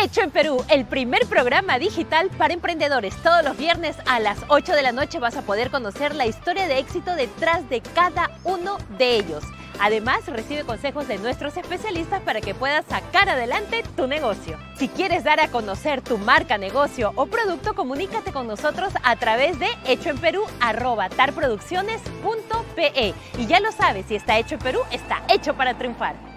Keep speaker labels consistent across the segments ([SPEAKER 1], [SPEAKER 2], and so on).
[SPEAKER 1] Hecho en Perú, el primer programa digital para emprendedores. Todos los viernes a las 8 de la noche vas a poder conocer la historia de éxito detrás de cada uno de ellos. Además, recibe consejos de nuestros especialistas para que puedas sacar adelante tu negocio. Si quieres dar a conocer tu marca, negocio o producto, comunícate con nosotros a través de hechoenperú.tarproducciones.pe. Y ya lo sabes, si está hecho en Perú, está hecho para triunfar.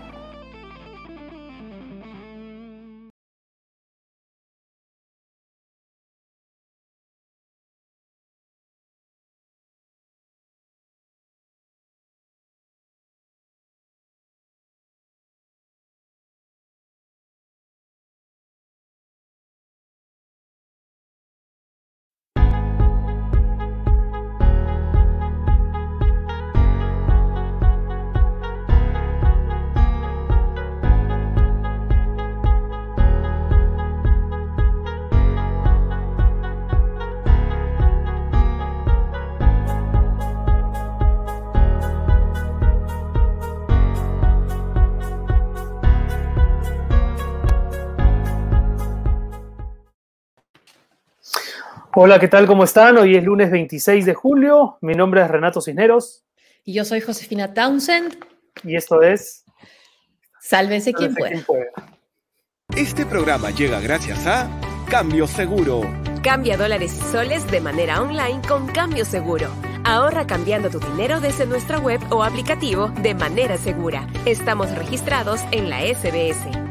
[SPEAKER 2] Hola, ¿qué tal? ¿Cómo están? Hoy es lunes 26 de julio. Mi nombre es Renato Cisneros.
[SPEAKER 3] Y yo soy Josefina Townsend.
[SPEAKER 2] Y esto es...
[SPEAKER 3] Sálvese, quien, pueda. quien pueda.
[SPEAKER 4] Este programa llega gracias a Cambio Seguro.
[SPEAKER 5] Cambia dólares y soles de manera online con Cambio Seguro. Ahorra cambiando tu dinero desde nuestra web o aplicativo de manera segura. Estamos registrados en la SBS.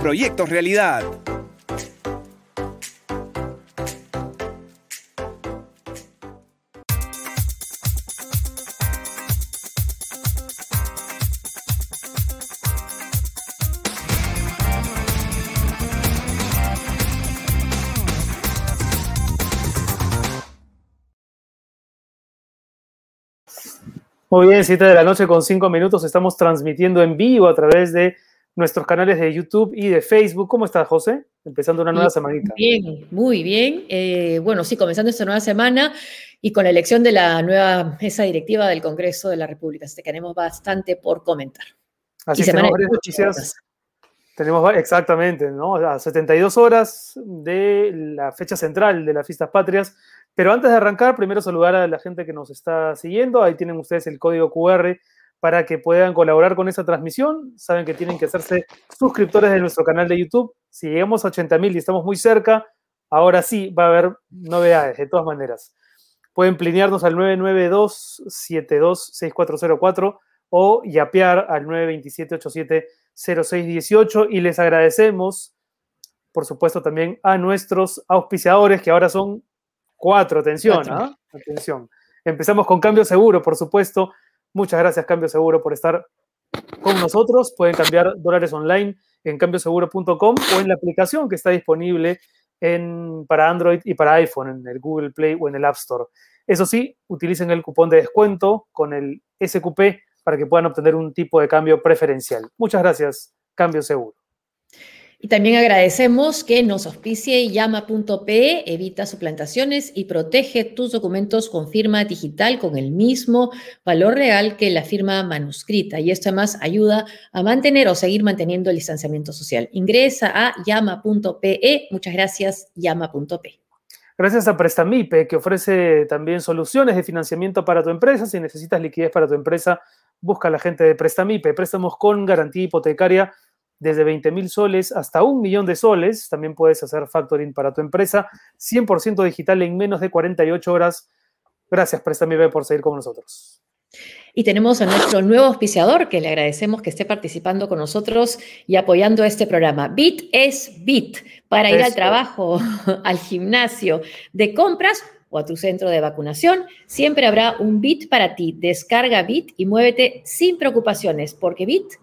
[SPEAKER 4] proyectos realidad.
[SPEAKER 2] Muy bien, 7 de la noche con 5 minutos. Estamos transmitiendo en vivo a través de nuestros canales de YouTube y de Facebook. ¿Cómo estás, José? Empezando una nueva semanita.
[SPEAKER 3] Bien, muy bien. Eh, bueno, sí, comenzando esta nueva semana y con la elección de la nueva mesa directiva del Congreso de la República. Así que tenemos bastante por comentar.
[SPEAKER 2] Así que tenemos varias noticias. Tenemos exactamente, ¿no? A 72 horas de la fecha central de las fiestas patrias. Pero antes de arrancar, primero saludar a la gente que nos está siguiendo. Ahí tienen ustedes el código QR para que puedan colaborar con esa transmisión. Saben que tienen que hacerse suscriptores de nuestro canal de YouTube. Si llegamos a 80 mil y estamos muy cerca, ahora sí va a haber novedades, de todas maneras. Pueden plinearnos al 992-726404 o yapear al 927-870618 y les agradecemos, por supuesto, también a nuestros auspiciadores, que ahora son cuatro. Atención, ¿ah? Atención. Empezamos con Cambio Seguro, por supuesto. Muchas gracias, Cambio Seguro, por estar con nosotros. Pueden cambiar dólares online en cambioseguro.com o en la aplicación que está disponible para Android y para iPhone, en el Google Play o en el App Store. Eso sí, utilicen el cupón de descuento con el SQP para que puedan obtener un tipo de cambio preferencial. Muchas gracias, Cambio Seguro.
[SPEAKER 3] Y también agradecemos que nos auspicie llama.pe, evita suplantaciones y protege tus documentos con firma digital con el mismo valor real que la firma manuscrita. Y esto además ayuda a mantener o seguir manteniendo el distanciamiento social. Ingresa a llama.pe. Muchas gracias, llama.pe.
[SPEAKER 2] Gracias a Prestamipe, que ofrece también soluciones de financiamiento para tu empresa. Si necesitas liquidez para tu empresa, busca a la gente de Prestamipe. Préstamos con garantía hipotecaria desde 20 mil soles hasta un millón de soles. También puedes hacer factoring para tu empresa, 100% digital en menos de 48 horas. Gracias, Préstame por seguir con nosotros.
[SPEAKER 3] Y tenemos a nuestro nuevo auspiciador, que le agradecemos que esté participando con nosotros y apoyando este programa. Bit es Bit, para ir al trabajo, al gimnasio, de compras o a tu centro de vacunación. Siempre habrá un Bit para ti. Descarga Bit y muévete sin preocupaciones, porque Bit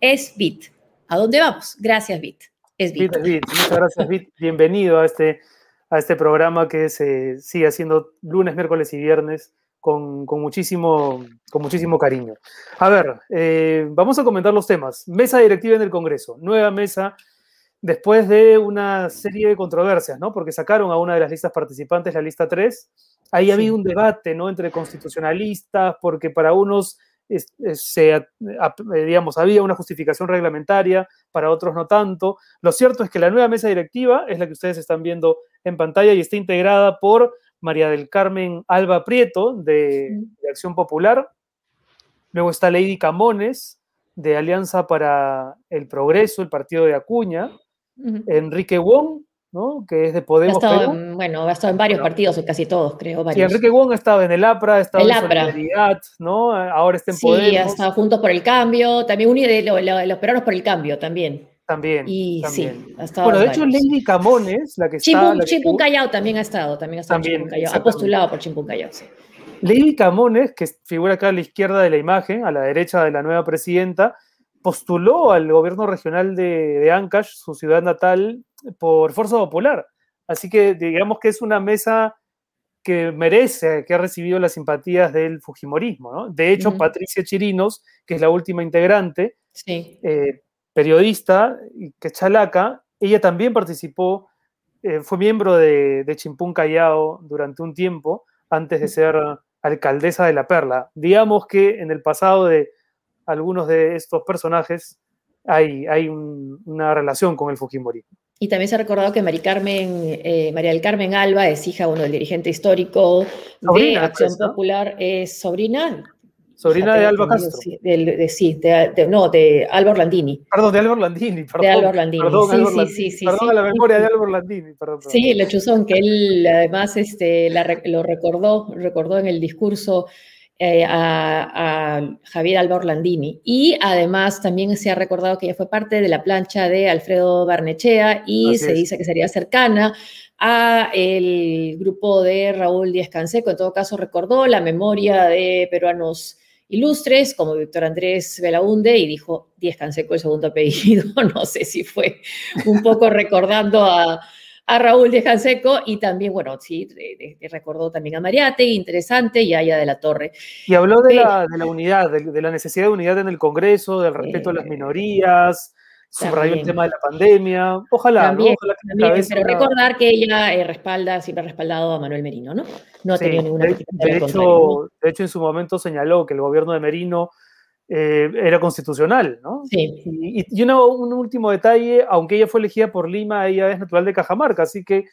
[SPEAKER 3] es Bit. A dónde vamos. Gracias, Bit. Es Bit.
[SPEAKER 2] Muchas gracias, Bit. Bienvenido a este, a este programa que se sigue haciendo lunes, miércoles y viernes con, muchísimo, con muchísimo cariño. A ver, eh, vamos a comentar los temas. Mesa directiva en el Congreso, nueva mesa después de una serie de controversias, ¿no? Porque sacaron a una de las listas participantes, la lista 3. Ahí había un debate, ¿no? Entre constitucionalistas, porque para unos, se, digamos, había una justificación reglamentaria, para otros no tanto. Lo cierto es que la nueva mesa directiva es la que ustedes están viendo en pantalla y está integrada por María del Carmen Alba Prieto, de, Acción Popular. Luego está Lady Camones, de Alianza para el Progreso, el partido de Acuña. Enrique Wong, ¿no? que es de Podemos.
[SPEAKER 3] bueno, ha estado en varios partidos, casi todos, creo.
[SPEAKER 2] Varios. Enrique Wong ha estado en el APRA, ha estado en Solidaridad, ¿no? ahora está en Podemos.
[SPEAKER 3] Sí, ha estado Juntos por el Cambio, también unido de los peruanos por el cambio, también.
[SPEAKER 2] También.
[SPEAKER 3] Y
[SPEAKER 2] sí,
[SPEAKER 3] ha estado
[SPEAKER 2] Bueno, de hecho, Lady Camones, la que está.
[SPEAKER 3] Chimpún, Callao también ha estado, también ha estado también, Callao, ha postulado por Chimpún Callao, sí.
[SPEAKER 2] Lady Camones, que figura acá a la izquierda de la imagen, a la derecha de la nueva presidenta, postuló al gobierno regional de, Ancash, su ciudad natal, por Fuerza Popular. Así que digamos que es una mesa que merece, que ha recibido las simpatías del Fujimorismo. De hecho, Patricia Chirinos, que es la última integrante, eh, periodista, que es chalaca, ella también participó, eh, fue miembro de, de Chimpún Callao durante un tiempo, antes de ser alcaldesa de La Perla. Digamos que en el pasado de algunos de estos personajes hay, hay una relación con el Fujimori.
[SPEAKER 3] Y también se ha recordado que Carmen, eh, María del Carmen Alba es hija bueno, del dirigente histórico de Acción Popular, es sobrina.
[SPEAKER 2] Sobrina de Alba Castro.
[SPEAKER 3] Sí, de, sí de, no, de Alba Orlandini.
[SPEAKER 2] Perdón, de Alba Orlandini, perdón.
[SPEAKER 3] De Alba Orlandini,
[SPEAKER 2] perdón,
[SPEAKER 3] sí, sí, sí,
[SPEAKER 2] Perdón la memoria de Alba Orlandini, perdón,
[SPEAKER 3] Sí, el lechuzón, que él además este, lo recordó, recordó en el discurso eh, a, Javier Alba Orlandini. Y además también se ha recordado que ella fue parte de la plancha de Alfredo Barnechea y se dice que sería cercana a el grupo de Raúl Díaz Canseco. En todo caso, recordó la memoria de peruanos ilustres como Víctor Andrés Belaunde y dijo Díaz Canseco el segundo apellido. No sé si fue un poco recordando a a Raúl de Canseco y también, bueno, sí, recordó también a Mariate, interesante, y a Aya de la Torre.
[SPEAKER 2] Y habló de, la, de la, unidad, de, la necesidad de unidad en el Congreso, del respeto a las minorías, subrayó el tema de la pandemia. Ojalá,
[SPEAKER 3] también, pero recordar que ella eh, respalda, siempre ha respaldado a Manuel Merino, ¿no? No ha tenido ninguna
[SPEAKER 2] de, de hecho, de hecho, en su momento señaló que el gobierno de Merino eh, era constitucional, ¿no?
[SPEAKER 3] Sí.
[SPEAKER 2] Y, un último detalle, aunque ella fue elegida por Lima, ella es natural de Cajamarca, así que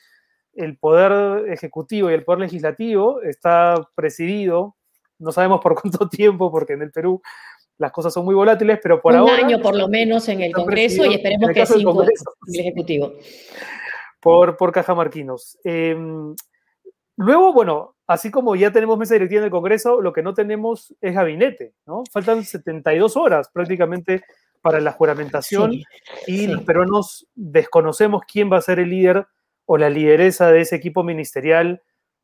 [SPEAKER 2] el poder ejecutivo y el poder legislativo está presidido, no sabemos por cuánto tiempo, porque en el Perú las cosas son muy volátiles, pero por ahora...
[SPEAKER 3] Un año por lo menos en el Congreso y esperemos que cinco en el Ejecutivo.
[SPEAKER 2] Por, por cajamarquinos. Em, luego, bueno, Así como ya tenemos mesa directiva en el Congreso, lo que no tenemos es gabinete, ¿no? Faltan 72 horas prácticamente para la juramentación y los peruanos desconocemos quién va a ser el líder o la lideresa de ese equipo ministerial,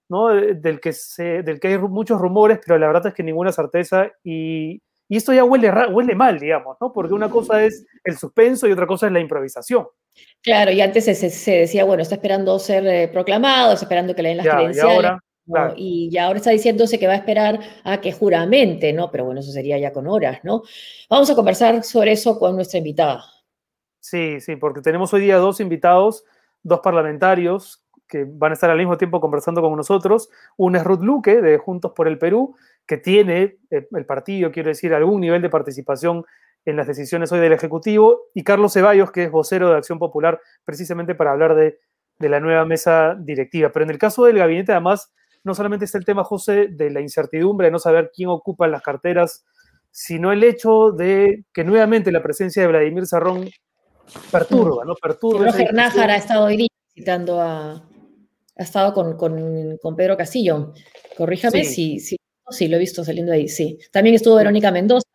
[SPEAKER 2] ¿no? Del que, se, del que hay muchos rumores, pero la verdad es que ninguna certeza y, y esto ya huele, huele mal, digamos, ¿no? Porque una cosa es el suspenso y otra cosa es la improvisación.
[SPEAKER 3] Claro, y antes se, decía, bueno, está esperando ser eh, proclamado, está esperando que le den las credenciales. Y ya ahora está diciéndose que va a esperar a que juramente, ¿no? Pero bueno, eso sería ya con horas, ¿no? Vamos a conversar sobre eso con nuestra invitada.
[SPEAKER 2] Sí, sí, porque tenemos hoy día dos invitados, dos parlamentarios que van a estar al mismo tiempo conversando con nosotros. Uno es Ruth Luque, de Juntos por el Perú, que tiene eh, el partido, quiero decir, algún nivel de participación en las decisiones hoy del Ejecutivo, y Carlos Ceballos, que es vocero de Acción Popular, precisamente para hablar de, de la nueva mesa directiva. Pero en el caso del gabinete, además, no solamente está el tema, José, de la incertidumbre, de no saber quién ocupa las carteras, sino el hecho de que nuevamente la presencia de Vladimir Sarrón perturba, ¿no? Perturba.
[SPEAKER 3] Roger ha estado hoy visitando a. Ha estado con, con, Pedro Castillo. Corríjame si, si, si, lo he visto saliendo ahí. Sí. También estuvo Verónica Mendoza.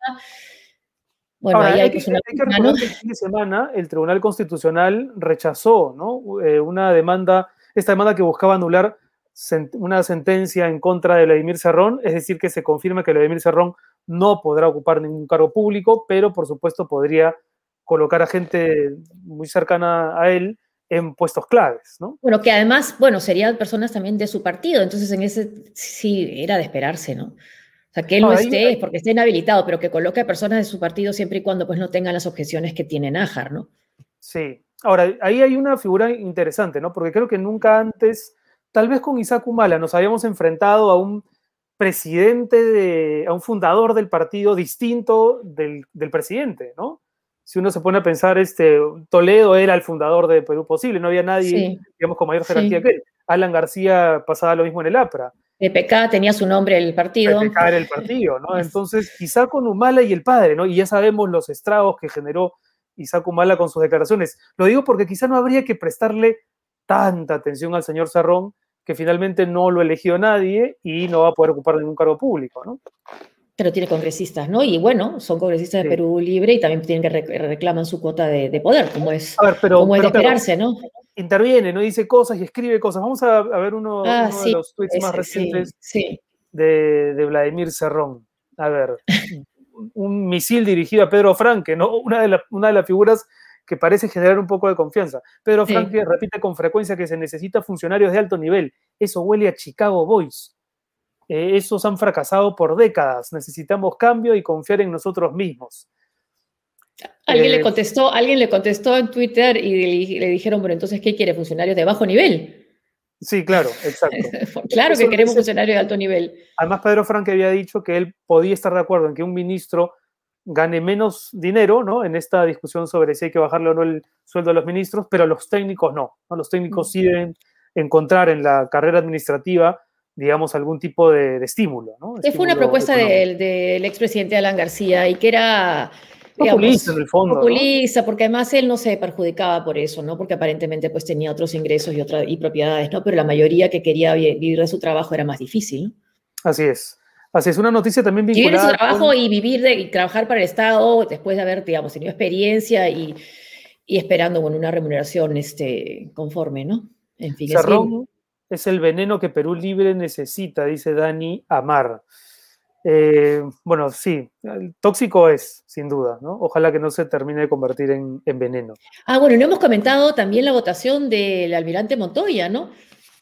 [SPEAKER 2] Bueno, ahí hay, pues una. Hay que recordar que el fin de semana el Tribunal Constitucional rechazó ¿no? Eh, una demanda, esta demanda que buscaba anular una sentencia en contra de Vladimir Cerrón, es decir, que se confirma que Vladimir Cerrón no podrá ocupar ningún cargo público, pero por supuesto podría colocar a gente muy cercana a él en puestos claves, ¿no?
[SPEAKER 3] Bueno, que además, bueno, serían personas también de su partido, entonces en ese sí era de esperarse, ¿no? O sea, que él no, esté, porque esté inhabilitado, pero que coloque a personas de su partido siempre y cuando pues no tengan las objeciones que tiene Nájar, ¿no?
[SPEAKER 2] Sí. Ahora, ahí hay una figura interesante, ¿no? Porque creo que nunca antes, tal vez con Isaac Humala, nos habíamos enfrentado a un presidente, de, a un fundador del partido distinto del, del presidente, ¿no? si uno se pone a pensar, este, Toledo era el fundador de Perú Posible, no había nadie, digamos, con mayor jerarquía que él. Alan García pasaba lo mismo en el APRA.
[SPEAKER 3] PPK tenía su nombre el partido.
[SPEAKER 2] PPK era el partido, ¿no? Entonces, quizá con Humala y el padre, ¿no? Y ya sabemos los estragos que generó Isaac Humala con sus declaraciones. Lo digo porque quizá no habría que prestarle tanta atención al señor Sarrón, que finalmente no lo eligió nadie y no va a poder ocupar ningún cargo público, ¿no?
[SPEAKER 3] pero tiene congresistas, ¿no? Y bueno, son congresistas de Perú Libre y también tienen que reclaman su cuota de, poder, como es, como es de esperarse, ¿no?
[SPEAKER 2] Interviene, ¿no? Dice cosas y escribe cosas. Vamos a, ver uno, ah, de los tweets más recientes de, de, Vladimir Cerrón. A ver, un misil dirigido a Pedro Franque, ¿no? Una de, una de las figuras que parece generar un poco de confianza. Pedro Franque repite con frecuencia que se necesita funcionarios de alto nivel. Eso huele a Chicago Boys. Eh, esos han fracasado por décadas. Necesitamos cambio y confiar en nosotros mismos.
[SPEAKER 3] Alguien le eh, contestó, alguien le contestó en Twitter y le, dijeron, bueno, entonces, ¿qué quiere? ¿Funcionarios de bajo nivel?
[SPEAKER 2] Sí, claro, exacto.
[SPEAKER 3] claro que queremos funcionarios de alto nivel.
[SPEAKER 2] Además, Pedro Franque había dicho que él podía estar de acuerdo en que un ministro gane menos dinero, ¿no? En esta discusión sobre si hay que bajarle o no el sueldo a los ministros, pero los técnicos no. ¿no? Los técnicos mm. sí deben encontrar en la carrera administrativa digamos, algún tipo de, estímulo. ¿no?
[SPEAKER 3] fue una propuesta del, del expresidente Alan García y que era...
[SPEAKER 2] populista en el fondo.
[SPEAKER 3] Populista, porque además él no se perjudicaba por eso, ¿no? Porque aparentemente pues tenía otros ingresos y, otra, y propiedades, ¿no? Pero la mayoría que quería vivir de su trabajo era más difícil,
[SPEAKER 2] Así es. Así es, una noticia también vinculada.
[SPEAKER 3] Vivir de su trabajo y vivir de, y trabajar para el Estado después de haber, digamos, tenido experiencia y, y esperando, bueno, una remuneración este, conforme, ¿no?
[SPEAKER 2] En fin, Cerrón, es el veneno que Perú Libre necesita, dice Dani Amar. Eh, bueno, sí, tóxico es, sin duda, ¿no? Ojalá que no se termine de convertir en, veneno.
[SPEAKER 3] Ah, bueno, no hemos comentado también la votación del almirante Montoya, ¿no?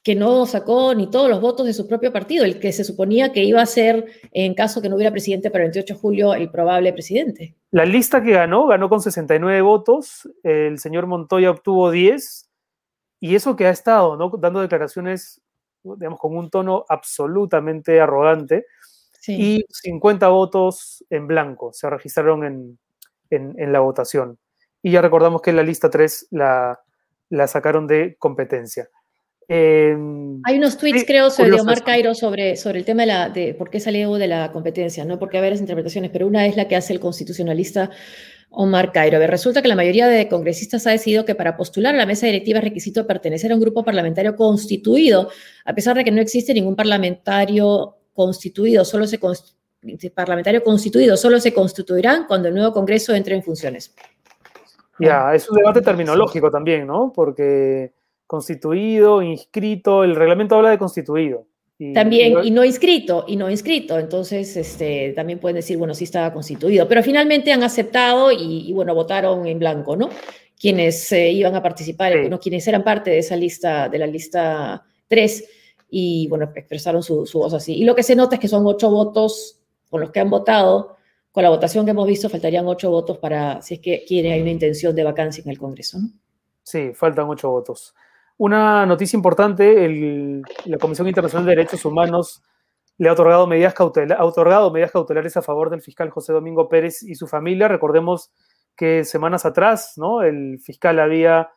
[SPEAKER 3] Que no sacó ni todos los votos de su propio partido, el que se suponía que iba a ser, en caso que no hubiera presidente para el 28 de julio, el probable presidente.
[SPEAKER 2] La lista que ganó, ganó con 69 votos, el señor Montoya obtuvo 10, y eso que ha estado ¿no? dando declaraciones, digamos, con un tono absolutamente arrogante, y 50 votos en blanco se registraron en, en, la votación. Y ya recordamos que la lista 3 la, la sacaron de competencia.
[SPEAKER 3] Em, Hay unos tweets, creo, sobre de Omar Cairo sobre, sobre el tema de, la, de por qué salió de la competencia, ¿no? Porque hay varias interpretaciones, pero una es la que hace el constitucionalista Omar Cairo. Resulta que la mayoría de congresistas ha decidido que para postular a la mesa directiva es requisito pertenecer a un grupo parlamentario constituido, a pesar de que no existe ningún parlamentario constituido, solo se parlamentario constituido solo se constituirán cuando el nuevo Congreso entre en funciones.
[SPEAKER 2] Ya, es un debate terminológico también, ¿no? Porque constituido, inscrito, el reglamento habla de constituido.
[SPEAKER 3] También, y no inscrito, y no inscrito. Entonces, este, también pueden decir, bueno, sí estaba constituido. Pero finalmente han aceptado y, bueno, votaron en blanco, ¿no? Quienes eh, iban a participar, quienes eran parte de esa lista, de la lista 3, y bueno, expresaron su, voz así. Y lo que se nota es que son ocho votos con los que han votado. Con la votación que hemos visto, faltarían ocho votos para, si es que quiere, hay una intención de vacancia en el Congreso, ¿no?
[SPEAKER 2] Sí, faltan ocho votos. Una noticia importante, la Comisión Internacional de Derechos Humanos le ha otorgado medidas, otorgado medidas cautelares a favor del fiscal José Domingo Pérez y su familia. Recordemos que semanas atrás el fiscal había,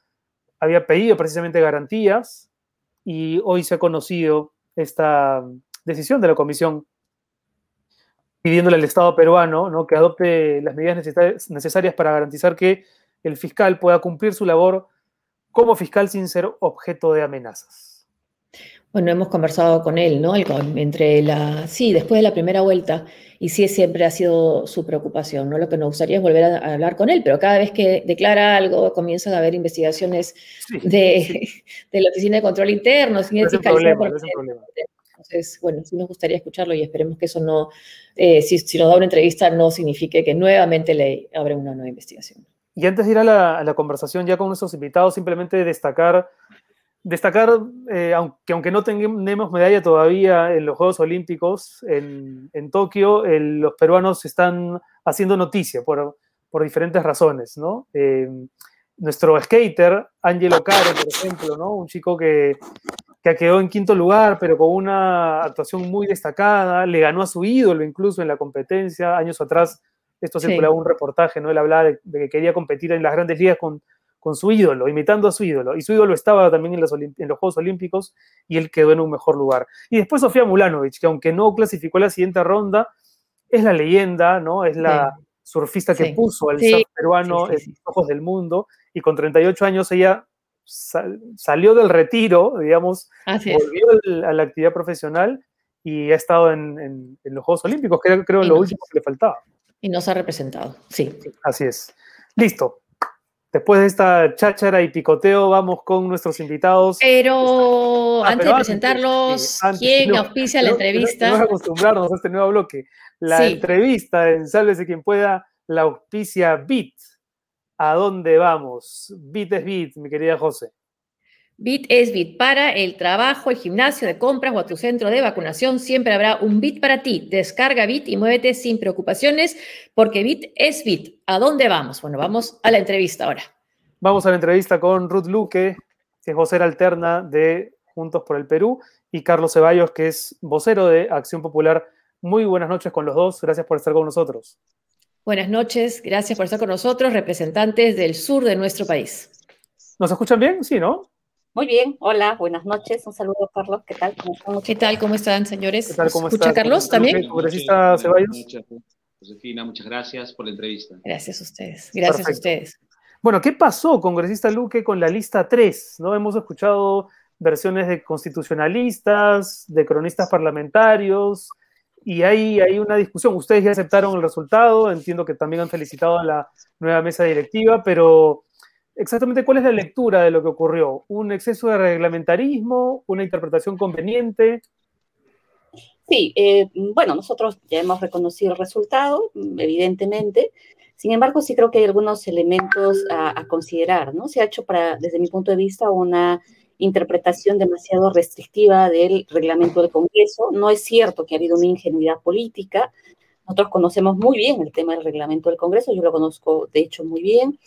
[SPEAKER 2] pedido precisamente garantías y hoy se ha conocido esta decisión de la Comisión pidiéndole al Estado peruano ¿no? que adopte las medidas necesarias para garantizar que el fiscal pueda cumplir su labor como fiscal sin ser objeto de amenazas.
[SPEAKER 3] Bueno, hemos conversado con él, ¿no? entre la, sí, después de la primera vuelta, y sí siempre ha sido su preocupación, ¿no? Lo que nos gustaría es volver a, hablar con él, pero cada vez que declara algo, comienzan a haber investigaciones de, la Oficina de Control Interno, sin Entonces, bueno, sí nos gustaría escucharlo y esperemos que eso no, eh, si, si nos da una entrevista, no signifique que nuevamente le abren una nueva investigación.
[SPEAKER 2] Y antes de ir a la, conversación ya con nuestros invitados, simplemente destacar, destacar eh, aunque, aunque no tenemos medalla todavía en los Juegos Olímpicos en, en Tokio, los peruanos están haciendo noticia por, por diferentes razones, ¿no? Eh, nuestro skater, Angelo Caro, por ejemplo, ¿no? Un chico que, que quedó en quinto lugar, pero con una actuación muy destacada, le ganó a su ídolo incluso en la competencia, años atrás esto circulaba un reportaje, ¿no? Él hablaba de, de, que quería competir en las grandes ligas con, con, su ídolo, imitando a su ídolo. Y su ídolo estaba también en los, en los, Juegos Olímpicos y él quedó en un mejor lugar. Y después Sofía Mulanovic, que aunque no clasificó la siguiente ronda, es la leyenda, ¿no? Es la sí. surfista que sí. puso al surf peruano en los ojos del mundo. Y con 38 años ella sal, salió del retiro, digamos,
[SPEAKER 3] Así
[SPEAKER 2] volvió el, a la actividad profesional y ha estado en, en, en los Juegos Olímpicos, que era creo lo último que le faltaba.
[SPEAKER 3] Y nos ha representado, sí.
[SPEAKER 2] Así es. Listo. Después de esta cháchara y picoteo, vamos con nuestros invitados.
[SPEAKER 3] Pero ah, antes pero de presentarlos, sí, antes, ¿quién no, auspicia no, la entrevista?
[SPEAKER 2] No, no, acostumbrarnos a este nuevo bloque. La sí. entrevista en Sálvese quien pueda, la auspicia Bit. ¿A dónde vamos? Bit es Bit, mi querida José.
[SPEAKER 3] Bit es Bit para el trabajo, el gimnasio de compras o a tu centro de vacunación. Siempre habrá un Bit para ti. Descarga Bit y muévete sin preocupaciones porque Bit es Bit. ¿A dónde vamos? Bueno, vamos a la entrevista ahora.
[SPEAKER 2] Vamos a la entrevista con Ruth Luque, que es vocera alterna de Juntos por el Perú, y Carlos Ceballos, que es vocero de Acción Popular. Muy buenas noches con los dos. Gracias por estar con nosotros.
[SPEAKER 3] Buenas noches. Gracias por estar con nosotros, representantes del sur de nuestro país.
[SPEAKER 2] ¿Nos escuchan bien? Sí, ¿no?
[SPEAKER 6] Muy bien, hola, buenas noches. Un saludo, Carlos. ¿Qué tal?
[SPEAKER 3] ¿Cómo están? ¿Qué tal? ¿Cómo están, señores?
[SPEAKER 2] ¿Qué tal? ¿Cómo
[SPEAKER 3] ¿Escucha
[SPEAKER 2] está?
[SPEAKER 3] Carlos también?
[SPEAKER 2] ¿Congresista Ceballos?
[SPEAKER 7] Josefina, muchas gracias por la entrevista.
[SPEAKER 3] Gracias a ustedes. Gracias Perfecto. a ustedes.
[SPEAKER 2] Bueno, ¿qué pasó, congresista Luque, con la lista 3? ¿No? Hemos escuchado versiones de constitucionalistas, de cronistas parlamentarios, y hay, hay una discusión. Ustedes ya aceptaron el resultado, entiendo que también han felicitado a la nueva mesa directiva, pero exactamente cuál es la lectura de lo que ocurrió. ¿Un exceso de reglamentarismo? ¿Una interpretación conveniente?
[SPEAKER 6] Sí, eh, bueno, nosotros ya hemos reconocido el resultado, evidentemente. Sin embargo, sí creo que hay algunos elementos a, considerar, ¿no? Se ha hecho, para, desde mi punto de vista, una interpretación demasiado restrictiva del reglamento del Congreso. No es cierto que ha habido una ingenuidad política. Nosotros conocemos muy bien el tema del reglamento del Congreso, yo lo conozco de hecho muy bien.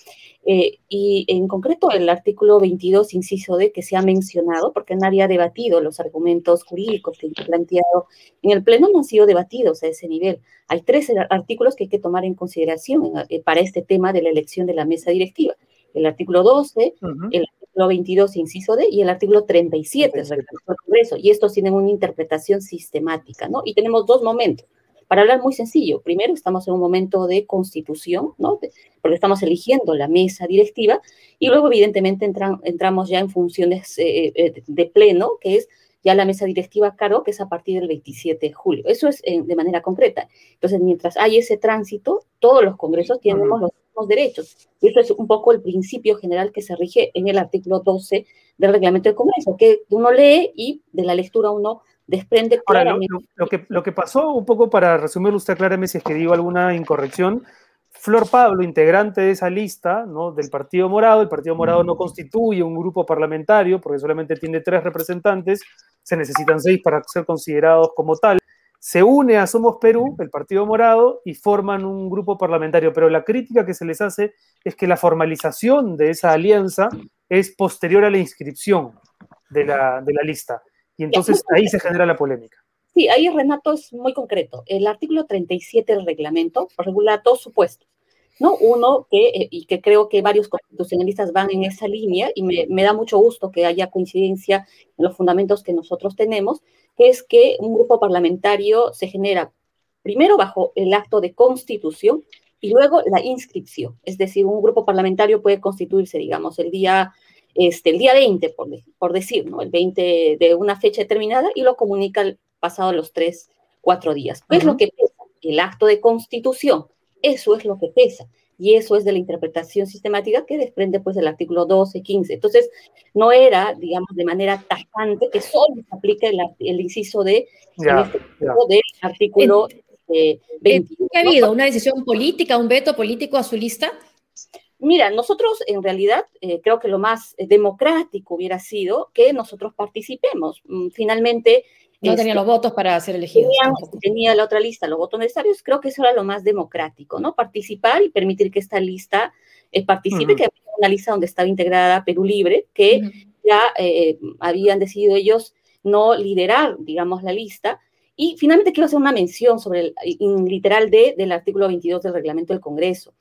[SPEAKER 6] Eh, y en concreto el artículo 22, inciso D, que se ha mencionado, porque nadie ha debatido los argumentos jurídicos que he planteado en el Pleno, no han sido debatidos a ese nivel. Hay tres artículos que hay que tomar en consideración eh, para este tema de la elección de la mesa directiva. El artículo 12, uh -huh. el artículo 22, inciso D, y el artículo 37 del reglamento del Congreso. Y estos tienen una interpretación sistemática, ¿no? Y tenemos dos momentos para hablar muy sencillo, primero estamos en un momento de constitución, ¿no? porque estamos eligiendo la mesa directiva, y luego evidentemente entran, entramos ya en funciones eh, eh, de pleno, que es ya la mesa directiva CARO, que es a partir del 27 de julio. Eso es eh, de manera concreta. Entonces, mientras hay ese tránsito, todos los congresos tenemos los mismos derechos. Y eso es un poco el principio general que se rige en el artículo 12 del reglamento del Congreso, que uno lee y de la lectura uno desprende
[SPEAKER 2] Ahora, claramente. Lo, lo, que, lo que pasó, un poco para resumirlo usted, acláreme si es que digo alguna incorrección, Flor Pablo, integrante de esa lista ¿no? del Partido Morado, el Partido Morado no constituye un grupo parlamentario porque solamente tiene tres representantes, se necesitan seis para ser considerados como tal. Se une a Somos Perú, el Partido Morado, y forman un grupo parlamentario, pero la crítica que se les hace es que la formalización de esa alianza es posterior a la inscripción de la, de la lista. Y entonces ahí se genera la polémica.
[SPEAKER 6] Sí, ahí Renato es muy concreto. El artículo 37 del reglamento regula dos supuestos. ¿no? Uno, que, eh, y que creo que varios constitucionalistas van en esa línea, y me, me, da mucho gusto que haya coincidencia en los fundamentos que nosotros tenemos, que es que un grupo parlamentario se genera primero bajo el acto de constitución y luego la inscripción. Es decir, un grupo parlamentario puede constituirse, digamos, el día este, el día 20, por, por, decir, ¿no? El 20 de una fecha determinada y lo comunica el pasado los 3, 4 días. ¿Qué uh -huh. lo que pesa? El acto de constitución. Eso es lo que pesa. Y eso es de la interpretación sistemática que desprende pues del artículo 12, 15. Entonces, no era, digamos, de manera tajante que solo se aplique el, el inciso de,
[SPEAKER 2] ya,
[SPEAKER 6] este del artículo eh, 21.
[SPEAKER 3] ¿Ha habido una decisión política, un veto político a su lista?
[SPEAKER 6] Mira, nosotros en realidad eh, creo que lo más eh, democrático hubiera sido que nosotros participemos. Mm, finalmente...
[SPEAKER 3] No tenía este, los votos para ser elegidos.
[SPEAKER 6] Tenía, la otra lista los votos necesarios. Creo que eso era lo más democrático, ¿no? Participar y permitir que esta lista eh, participe, que había una lista donde estaba integrada Perú Libre, que ya habían decidido ellos no liderar, digamos, la lista. Y finalmente quiero hacer una mención sobre el literal D del artículo 22 del reglamento del Congreso.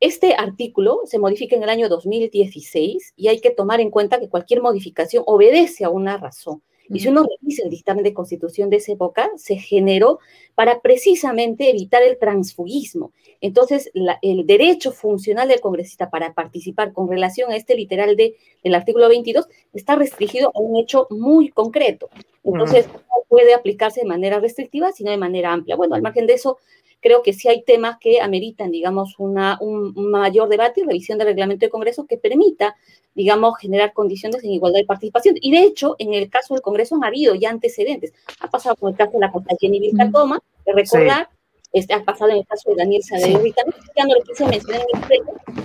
[SPEAKER 6] Este artículo se modifica en el año 2016 y hay que tomar en cuenta que cualquier modificación obedece a una razón. Y si uno revisa el dictamen de constitución de esa época, se generó para precisamente evitar el transfugismo. Entonces, el derecho funcional del congresista para participar con relación a este literal de, del artículo 22 está restringido a un hecho muy concreto. Entonces, no puede aplicarse de manera restrictiva, sino de manera amplia. Bueno, al margen de eso, creo que sí hay temas que ameritan, digamos, una, un, mayor debate y revisión del reglamento del Congreso que permita, digamos, generar condiciones en igualdad de participación. Y de hecho, en el caso del Congreso han habido ya antecedentes. Ha pasado con el caso de la costa Jenny Vilcatoma, de recordar, este, ha pasado en el caso de Daniel Saavedra sí. ya no lo quise mencionar en el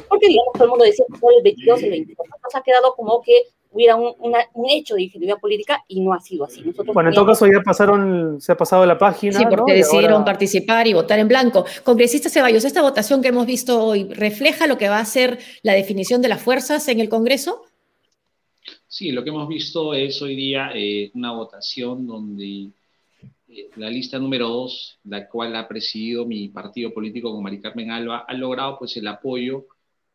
[SPEAKER 6] porque digamos todo el mundo decía que fue el 22 y el 22. Nos ha quedado como que hubiera un, un hecho de ingeniería política y no ha sido así.
[SPEAKER 2] Nosotros bueno, en todo caso ya pasaron, se ha pasado la página.
[SPEAKER 3] Sí, porque decidieron participar y votar en blanco. Congresista Ceballos, ¿esta votación que hemos visto hoy refleja lo que va a ser la definición de las fuerzas en el Congreso?
[SPEAKER 7] Sí, lo que hemos visto es hoy día eh, una votación donde eh, la lista número dos, la cual ha presidido mi partido político con Mari Carmen Alba, ha logrado pues el apoyo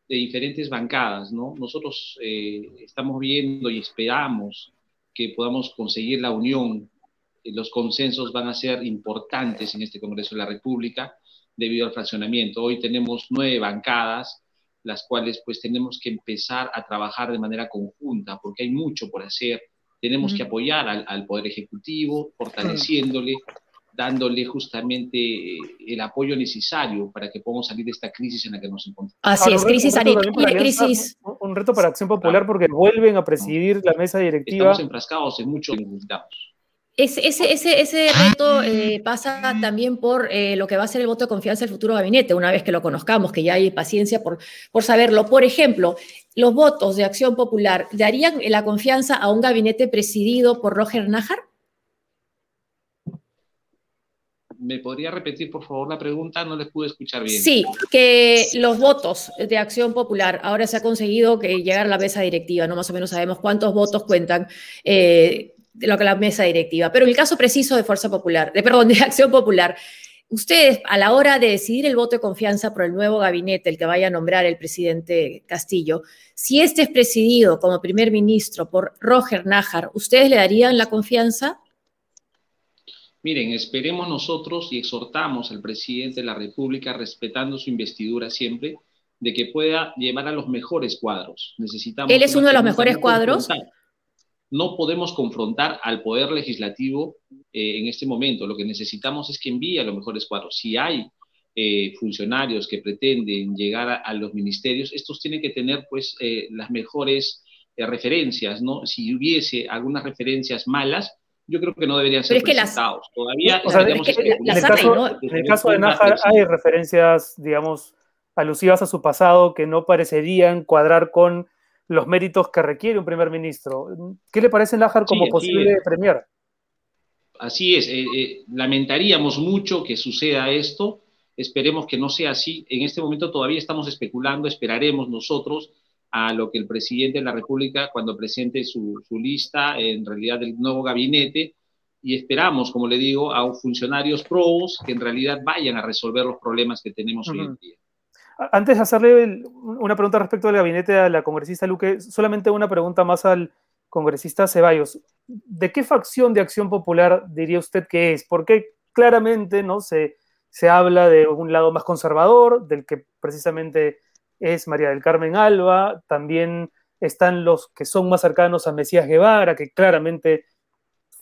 [SPEAKER 7] de diferentes bancadas, ¿no? Nosotros eh, estamos viendo y esperamos que podamos conseguir la unión. Eh, los consensos van a ser importantes en este Congreso de la República debido al fraccionamiento. Hoy tenemos nueve bancadas, las cuales pues tenemos que empezar a trabajar de manera conjunta, porque hay mucho por hacer. Tenemos que apoyar al, al Poder Ejecutivo, fortaleciéndole, dándole justamente eh, el apoyo necesario para que podamos salir de esta crisis en la que nos encontramos.
[SPEAKER 3] Así es, crisis sanitaria, crisis.
[SPEAKER 2] Un reto para Acción Popular porque vuelven a presidir la mesa directiva.
[SPEAKER 7] Estamos enfrascados en mucho que necesitamos.
[SPEAKER 3] Ese, ese, ese, reto eh, pasa también por eh, lo que va a ser el voto de confianza del futuro gabinete, una vez que lo conozcamos, que ya hay paciencia por, por saberlo. Por ejemplo, los votos de Acción Popular, ¿darían la confianza a un gabinete presidido por Roger Nájar?
[SPEAKER 7] ¿Me podría repetir, por favor, la pregunta? No les pude escuchar bien.
[SPEAKER 3] Sí, que los votos de Acción Popular, ahora se ha conseguido que llegar a la mesa directiva, ¿no? Más o menos sabemos cuántos votos cuentan eh, de lo que la mesa directiva. Pero en el caso preciso de Fuerza Popular, de, perdón, de Acción Popular, ustedes a la hora de decidir el voto de confianza por el nuevo gabinete, el que vaya a nombrar el presidente Castillo, si este es presidido como primer ministro por Roger Nájar, ¿ustedes le darían la confianza?
[SPEAKER 7] Miren, esperemos nosotros y exhortamos al presidente de la República, respetando su investidura siempre, de que pueda llevar a los mejores cuadros. Necesitamos
[SPEAKER 3] ¿Él es uno de los mejores cuadros?
[SPEAKER 7] No podemos confrontar al Poder Legislativo eh, en este momento. Lo que necesitamos es que envíe a los mejores cuadros. Si hay eh, funcionarios que pretenden llegar a, los ministerios, estos tienen que tener pues eh, las mejores referencias, ¿no? Si hubiese algunas referencias malas, yo creo que no deberían ser presentados. Todavía
[SPEAKER 2] en, el caso, de Nájar hay referencias, digamos, alusivas a su pasado que no parecerían cuadrar con los méritos que requiere un primer ministro. ¿Qué le parece Nájar como posible premier?
[SPEAKER 7] Así es, eh, eh, lamentaríamos mucho que suceda esto, esperemos que no sea así. En este momento todavía estamos especulando, esperaremos nosotros a lo que el presidente de la República, cuando presente su, lista, en realidad del nuevo gabinete, y esperamos, como le digo, a funcionarios pros que en realidad vayan a resolver los problemas que tenemos hoy en día.
[SPEAKER 2] Antes de hacerle una pregunta respecto al gabinete a la congresista Luque, solamente una pregunta más al congresista Ceballos. ¿De qué facción de Acción Popular diría usted que es? Porque claramente ¿no? se, se habla de un lado más conservador, del que precisamente es María del Carmen Alba, también están los que son más cercanos a Mesías Guevara, que claramente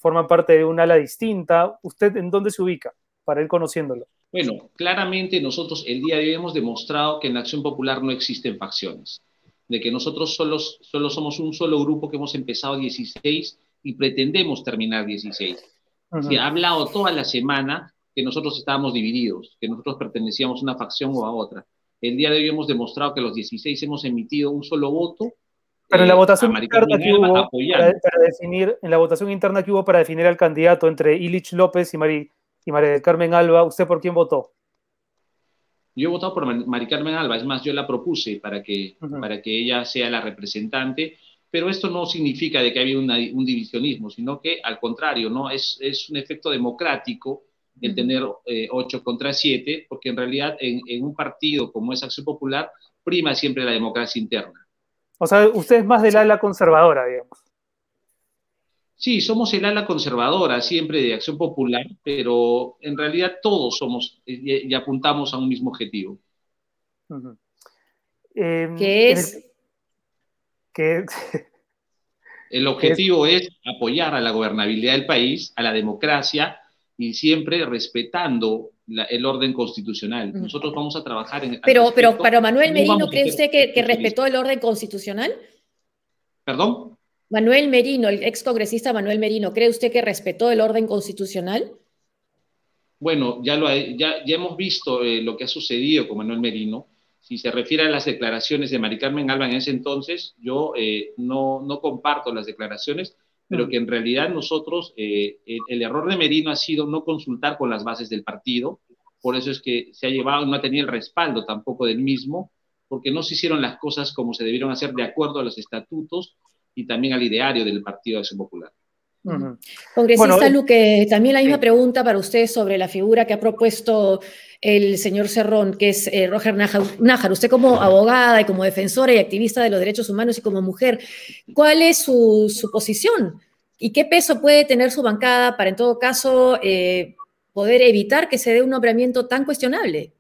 [SPEAKER 2] forman parte de un ala distinta. ¿Usted en dónde se ubica para ir conociéndolo?
[SPEAKER 7] Bueno, claramente nosotros el día de hoy hemos demostrado que en la Acción Popular no existen facciones, de que nosotros solo, solo somos un solo grupo que hemos empezado 16 y pretendemos terminar 16. Se ha hablado toda la semana que nosotros estábamos divididos, que nosotros pertenecíamos a una facción o a otra El día de hoy hemos demostrado que los 16 hemos emitido un solo voto.
[SPEAKER 2] Pero en la votación interna que hubo para, definir, en la votación interna que hubo para definir al candidato entre Ilich López y, y María del Carmen Alba, ¿usted por quién votó?
[SPEAKER 7] Yo he votado por Mari Carmen Alba, es más, yo la propuse para que, para que ella sea la representante, pero esto no significa de que haya un divisionismo, sino que al contrario, ¿no? Es, es un efecto democrático el tener eh, ocho contra siete, porque en realidad en, en, un partido como es Acción Popular prima siempre la democracia interna.
[SPEAKER 2] O sea, usted es más del ala conservadora, digamos.
[SPEAKER 7] Sí, somos el ala conservadora siempre de Acción Popular, pero en realidad todos somos y, apuntamos a un mismo objetivo.
[SPEAKER 3] ¿Qué es?
[SPEAKER 7] el objetivo es apoyar a la gobernabilidad del país, a la democracia y siempre respetando el orden constitucional. Nosotros vamos a trabajar en...
[SPEAKER 3] Pero, pero para Manuel Merino, ¿cree usted que, que respetó el orden constitucional?
[SPEAKER 7] ¿Perdón?
[SPEAKER 3] Manuel Merino, el ex congresista Manuel Merino, ¿cree usted que respetó el orden constitucional?
[SPEAKER 7] Bueno, ya, lo, ya, ya hemos visto eh, lo que ha sucedido con Manuel Merino. Si se refiere a las declaraciones de Mari Carmen Alba en ese entonces, yo eh, no, no, comparto las declaraciones, pero que en realidad nosotros, eh, el, error de Merino ha sido no consultar con las bases del partido, por eso es que se ha llevado, no ha tenido el respaldo tampoco del mismo, porque no se hicieron las cosas como se debieron hacer de acuerdo a los estatutos y también al ideario del Partido de Acción Popular.
[SPEAKER 3] Congresista Luque, también la misma pregunta para usted sobre la figura que ha propuesto el señor Cerrón, que es eh, Roger Nájar. Usted como abogada y como defensora y activista de los derechos humanos y como mujer, ¿cuál es su, posición? ¿Y qué peso puede tener su bancada para, en todo caso, eh, poder evitar que se dé un nombramiento tan cuestionable?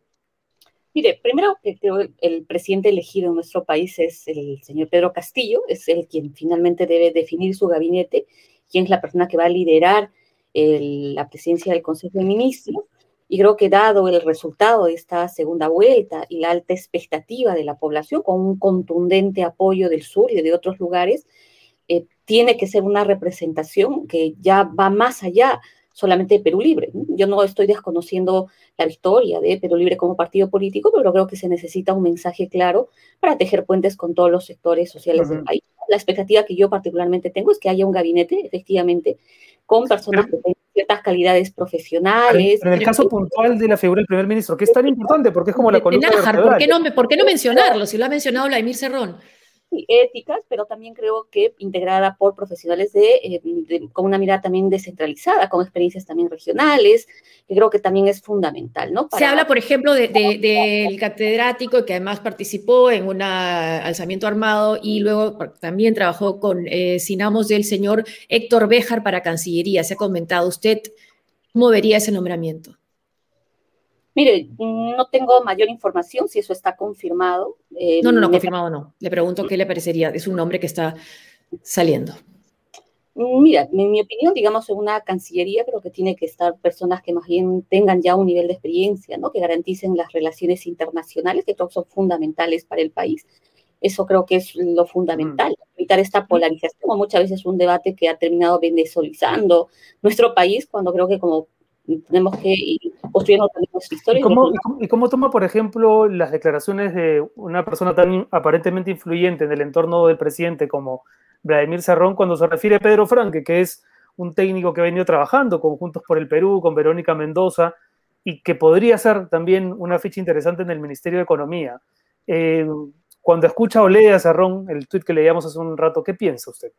[SPEAKER 6] Mire, primero que el presidente elegido en nuestro país es el señor Pedro Castillo, es el quien finalmente debe definir su gabinete, quien es la persona que va a liderar la presidencia del Consejo de Ministros. Y creo que dado el resultado de esta segunda vuelta y la alta expectativa de la población, con un contundente apoyo del sur y de otros lugares, eh, tiene que ser una representación que ya va más allá solamente de Perú Libre. Yo no estoy desconociendo la victoria de Perú Libre como partido político, pero creo que se necesita un mensaje claro para tejer puentes con todos los sectores sociales del país. La expectativa que yo particularmente tengo es que haya un gabinete, efectivamente, con personas que tengan ciertas calidades profesionales.
[SPEAKER 2] Pero en el caso puntual de la figura del primer ministro, que es tan importante porque es como la columna
[SPEAKER 3] ¿por qué, no, ¿Por qué no mencionarlo? Si lo ha mencionado Vladimir Cerrón
[SPEAKER 6] éticas, pero también creo que integrada por profesionales eh, de, con una mirada también descentralizada, con experiencias también regionales, que creo que también es fundamental, ¿no?
[SPEAKER 3] Se habla, por ejemplo, del de, catedrático que además participó en un alzamiento armado y luego también trabajó con eh, Sinamos del señor Héctor Béjar para Cancillería. Se ha comentado, ¿usted cómo vería ese nombramiento?
[SPEAKER 6] Mire, no tengo mayor información si eso está confirmado.
[SPEAKER 3] Eh, no, no, no, confirmado no. Le pregunto qué le parecería. Es un nombre que está saliendo.
[SPEAKER 6] Mira, en mi opinión, digamos, en una cancillería creo que tiene que estar personas que más bien tengan ya un nivel de experiencia, ¿no? Que garanticen las relaciones internacionales, que creo que son fundamentales para el país. Eso creo que es lo fundamental, evitar esta polarización, muchas veces un debate que ha terminado venezuelizando nuestro país, cuando creo que como tenemos que ir construyendo también nuestra historia.
[SPEAKER 2] ¿Y cómo, toma, por ejemplo, las declaraciones de una persona tan aparentemente influyente en el entorno del presidente como Vladimir Serrón cuando se refiere a Pedro Franque, que es un técnico que ha venido trabajando con Juntos por el Perú, con Verónica Mendoza, y que podría ser también una ficha interesante en el Ministerio de Economía? Eh, cuando escucha o lee a Serrón, el tuit que leíamos hace un rato, ¿qué piensa usted?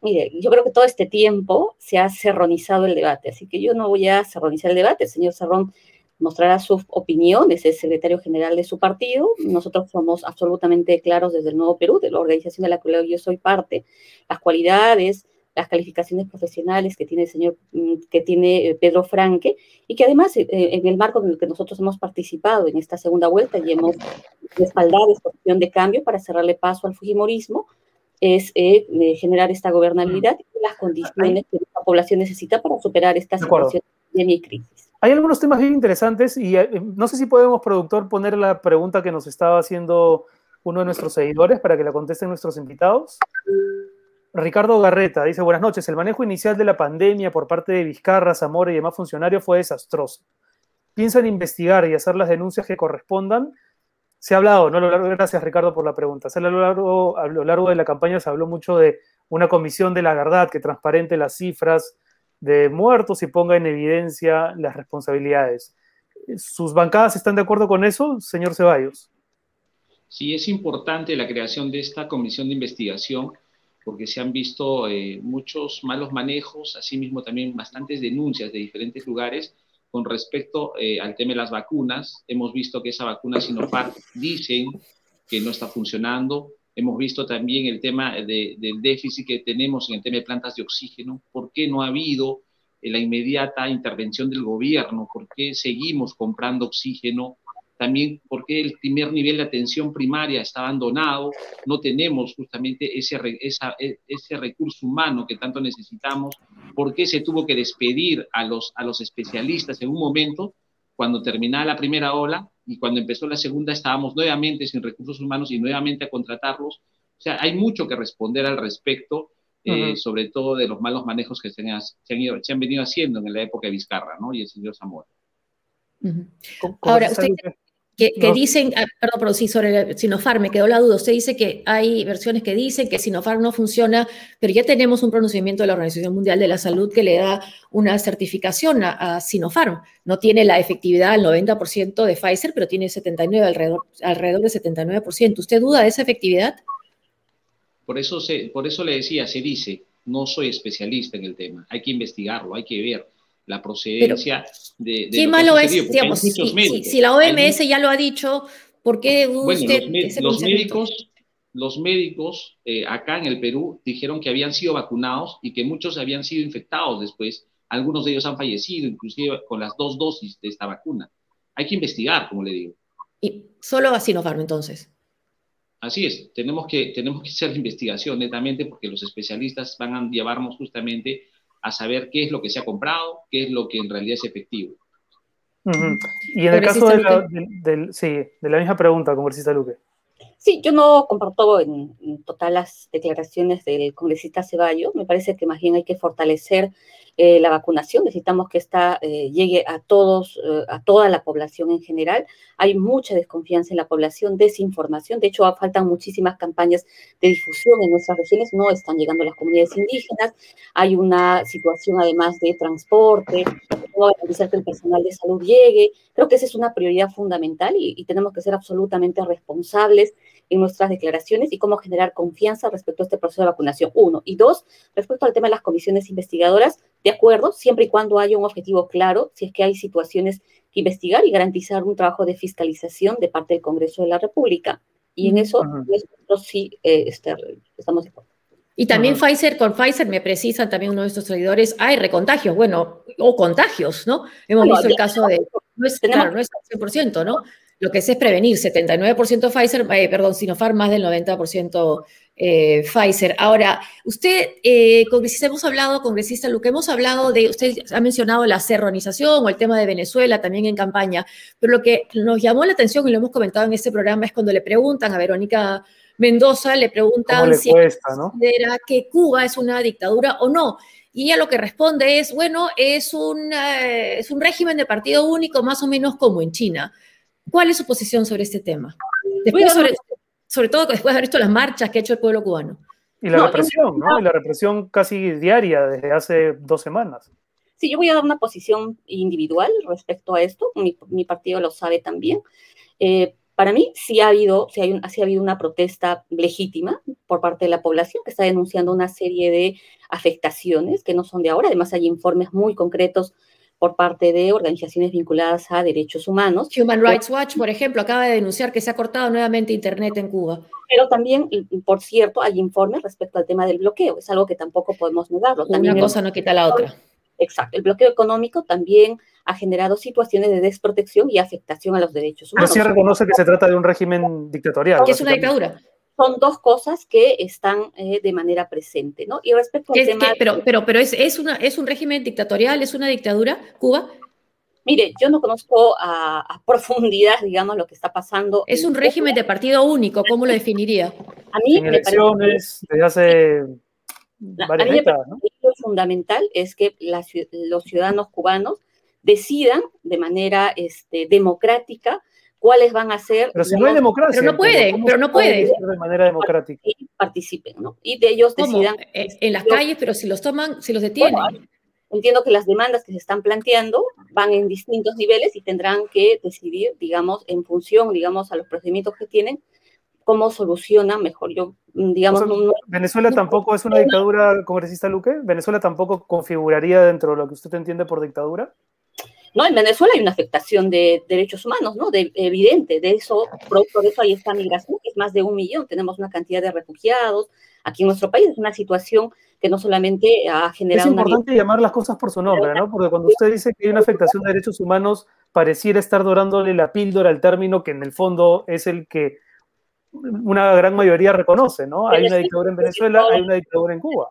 [SPEAKER 6] Mire, yo creo que todo este tiempo se ha serronizado el debate, así que yo no voy a serronizar el debate. El señor Serrón mostrará su opinión, es el secretario general de su partido. Nosotros somos absolutamente claros desde el Nuevo Perú, de la organización de la cual yo soy parte, las cualidades, las calificaciones profesionales que tiene el señor, mm, que tiene eh, Pedro Franque, y que además eh, en el marco en el que nosotros hemos participado en esta segunda vuelta y hemos respaldado esta opción de cambio para cerrarle paso al Fujimorismo, es eh, generar esta gobernabilidad mm. y las condiciones que la población necesita para superar esta situación de mi crisis.
[SPEAKER 2] Hay algunos temas bien interesantes y eh, no sé si podemos, productor, poner la pregunta que nos estaba haciendo uno de nuestros seguidores para que la contesten nuestros invitados. Ricardo Garreta dice, buenas noches, el manejo inicial de la pandemia por parte de Vizcarra, Zamora y demás funcionarios fue desastroso. ¿Piensan investigar y hacer las denuncias que correspondan? Se ha hablado, ¿no? gracias Ricardo por la pregunta. A lo, largo, a lo largo de la campaña se habló mucho de una comisión de la verdad que transparente las cifras de muertos y ponga en evidencia las responsabilidades. ¿Sus bancadas están de acuerdo con eso, señor Ceballos?
[SPEAKER 7] Sí, es importante la creación de esta comisión de investigación porque se han visto eh, muchos malos manejos, asimismo también bastantes denuncias de diferentes lugares con respecto eh, al tema de las vacunas. Hemos visto que esa vacuna Sinopharm dicen que no está funcionando. Hemos visto también el tema del déficit que tenemos en el tema de plantas de oxígeno. ¿Por qué no ha habido eh, la inmediata intervención del gobierno? ¿Por qué seguimos comprando oxígeno también porque el primer nivel de atención primaria está abandonado, no tenemos justamente ese, e, ese recurso humano que tanto necesitamos, por qué se tuvo que despedir a los, a los especialistas en un momento cuando terminaba la primera ola y cuando empezó la segunda estábamos nuevamente sin recursos humanos y nuevamente a contratarlos. O sea, hay mucho que responder al respecto, eh, sobre todo de los malos manejos que se han, se han, venido haciendo en la época de Vizcarra ¿no? y el señor Zamora.
[SPEAKER 3] Ahora, usted, que, dicen, ah, perdón, pero sí, sobre Sinopharm, me quedó la duda. Usted dice que hay versiones que dicen que Sinopharm no funciona, pero ya tenemos un pronunciamiento de la Organización Mundial de la Salud que le da una certificación a, Sinopharm. No tiene la efectividad al 90% de Pfizer, pero tiene 79, alrededor, alrededor de 79%. ¿Usted duda de esa efectividad?
[SPEAKER 7] Por eso, se, por eso le decía, se dice, no soy especialista en el tema, hay que investigarlo, hay que ver la procedencia de,
[SPEAKER 3] ¿Qué malo es, digamos, si, la OMS ya lo ha dicho, ¿por qué usted...
[SPEAKER 7] los, médicos, los médicos eh, acá en el Perú dijeron que habían sido vacunados y que muchos habían sido infectados después. Algunos de ellos han fallecido, inclusive con las dos dosis de esta vacuna. Hay que investigar, como le digo.
[SPEAKER 3] ¿Y solo a Sinopharm entonces?
[SPEAKER 7] Así es, tenemos que, tenemos que hacer la investigación netamente porque los especialistas van a llevarnos justamente a saber qué es lo que se ha comprado, qué es lo que en realidad es efectivo.
[SPEAKER 2] Y en el caso de la, sí, de la misma pregunta, congresista Luque.
[SPEAKER 6] Sí, yo no comparto en, total las declaraciones del congresista Ceballos. Me parece que más bien hay que fortalecer eh, la vacunación. Necesitamos que esta eh, llegue a todos, eh, a toda la población en general. Hay mucha desconfianza en la población, desinformación. De hecho, faltan muchísimas campañas de difusión en nuestras regiones. No están llegando las comunidades indígenas. Hay una situación además de transporte, no garantizar que el personal de salud llegue. Creo que esa es una prioridad fundamental y tenemos que ser absolutamente responsables en nuestras declaraciones y cómo generar confianza respecto a este proceso de vacunación. Uno. Y dos, respecto al tema de las comisiones investigadoras, de acuerdo, siempre y cuando haya un objetivo claro, si es que hay situaciones que investigar y garantizar un trabajo de fiscalización de parte del Congreso de la República. Y en eso nosotros sí eh, este, estamos de acuerdo.
[SPEAKER 3] Y también Pfizer, con Pfizer me precisan también uno de estos traidores, hay recontagios, bueno, o contagios, ¿no? Hemos visto el caso de, no es, claro, no es al 100%, ¿no? Lo que es es prevenir, 79% Pfizer, eh, perdón, Sinopharm, más del 90% eh, Pfizer. Ahora, usted, eh, congresista, hemos hablado, congresista Luque, hemos hablado de, usted ha mencionado la serronización o el tema de Venezuela también en campaña, pero lo que nos llamó la atención y lo hemos comentado en este programa es cuando le preguntan a Verónica Mendoza, le preguntan si considera que Cuba es una dictadura o no. Y ella lo que responde es, bueno, es un, eh, es un régimen de partido único más o menos como en China. ¿Cuál es su posición sobre este tema? Después, sobre, todo después de haber visto las marchas que ha hecho el pueblo cubano.
[SPEAKER 2] Y la represión, ¿no? Y la represión casi diaria desde hace dos semanas.
[SPEAKER 6] Sí, yo voy a dar una posición individual respecto a esto. Mi, partido lo sabe también. Eh, para mí sí ha habido, sí, hay ha habido una protesta legítima por parte de la población que está denunciando una serie de afectaciones que no son de ahora. Además, hay informes muy concretos por parte de organizaciones vinculadas a derechos humanos.
[SPEAKER 3] Human Rights Watch, por ejemplo, acaba de denunciar que se ha cortado nuevamente Internet en Cuba.
[SPEAKER 6] Pero también, por cierto, hay informes respecto al tema del bloqueo. Es algo que tampoco podemos negarlo.
[SPEAKER 3] También Una cosa no quita la otra.
[SPEAKER 6] Exacto. El bloqueo económico también ha generado situaciones de desprotección y afectación a los derechos humanos.
[SPEAKER 2] Pero sí reconoce que se trata de un régimen dictatorial.
[SPEAKER 3] Que es una dictadura
[SPEAKER 6] son dos cosas que están eh, de manera presente, ¿no?
[SPEAKER 3] Y respecto al tema... pero pero, pero es, es, una, ¿es un régimen dictatorial, es una dictadura, Cuba?
[SPEAKER 6] Mire, yo no conozco a, profundidad, digamos, lo que está pasando.
[SPEAKER 3] Es un régimen de partido único, ¿cómo lo definiría?
[SPEAKER 2] A mí me parece... desde hace varias décadas, ¿no?
[SPEAKER 6] Lo fundamental es que los ciudadanos cubanos decidan de manera este, democrática cuáles van a ser.
[SPEAKER 2] Pero si no hay democracia.
[SPEAKER 3] Pero no pueden, pero no pueden.
[SPEAKER 2] De manera democrática.
[SPEAKER 6] Y participen, ¿no? Y de ellos decidan.
[SPEAKER 3] Eh, en las calles, pero si los toman, si los detienen.
[SPEAKER 6] entiendo que las demandas que se están planteando van en distintos niveles y tendrán que decidir, digamos, en función, digamos, a los procedimientos que tienen, cómo solucionan mejor. Yo, mm, digamos.
[SPEAKER 2] ¿Venezuela tampoco es una dictadura, congresista Luque? ¿Venezuela tampoco configuraría dentro de lo que usted entiende por dictadura?
[SPEAKER 6] ¿No? En Venezuela hay una afectación de derechos humanos, ¿no? De, evidente, de eso, por eso ahí está migración, que es más de un millón, tenemos una cantidad de refugiados, aquí en nuestro país es una situación que no solamente ha generado...
[SPEAKER 2] Es importante llamar las cosas por su nombre, ¿no? Porque cuando usted dice que hay una afectación de derechos humanos, pareciera estar dorándole la píldora al término que en el fondo es el que una gran mayoría reconoce, ¿no? Hay una dictadura en Venezuela, hay una dictadura en Cuba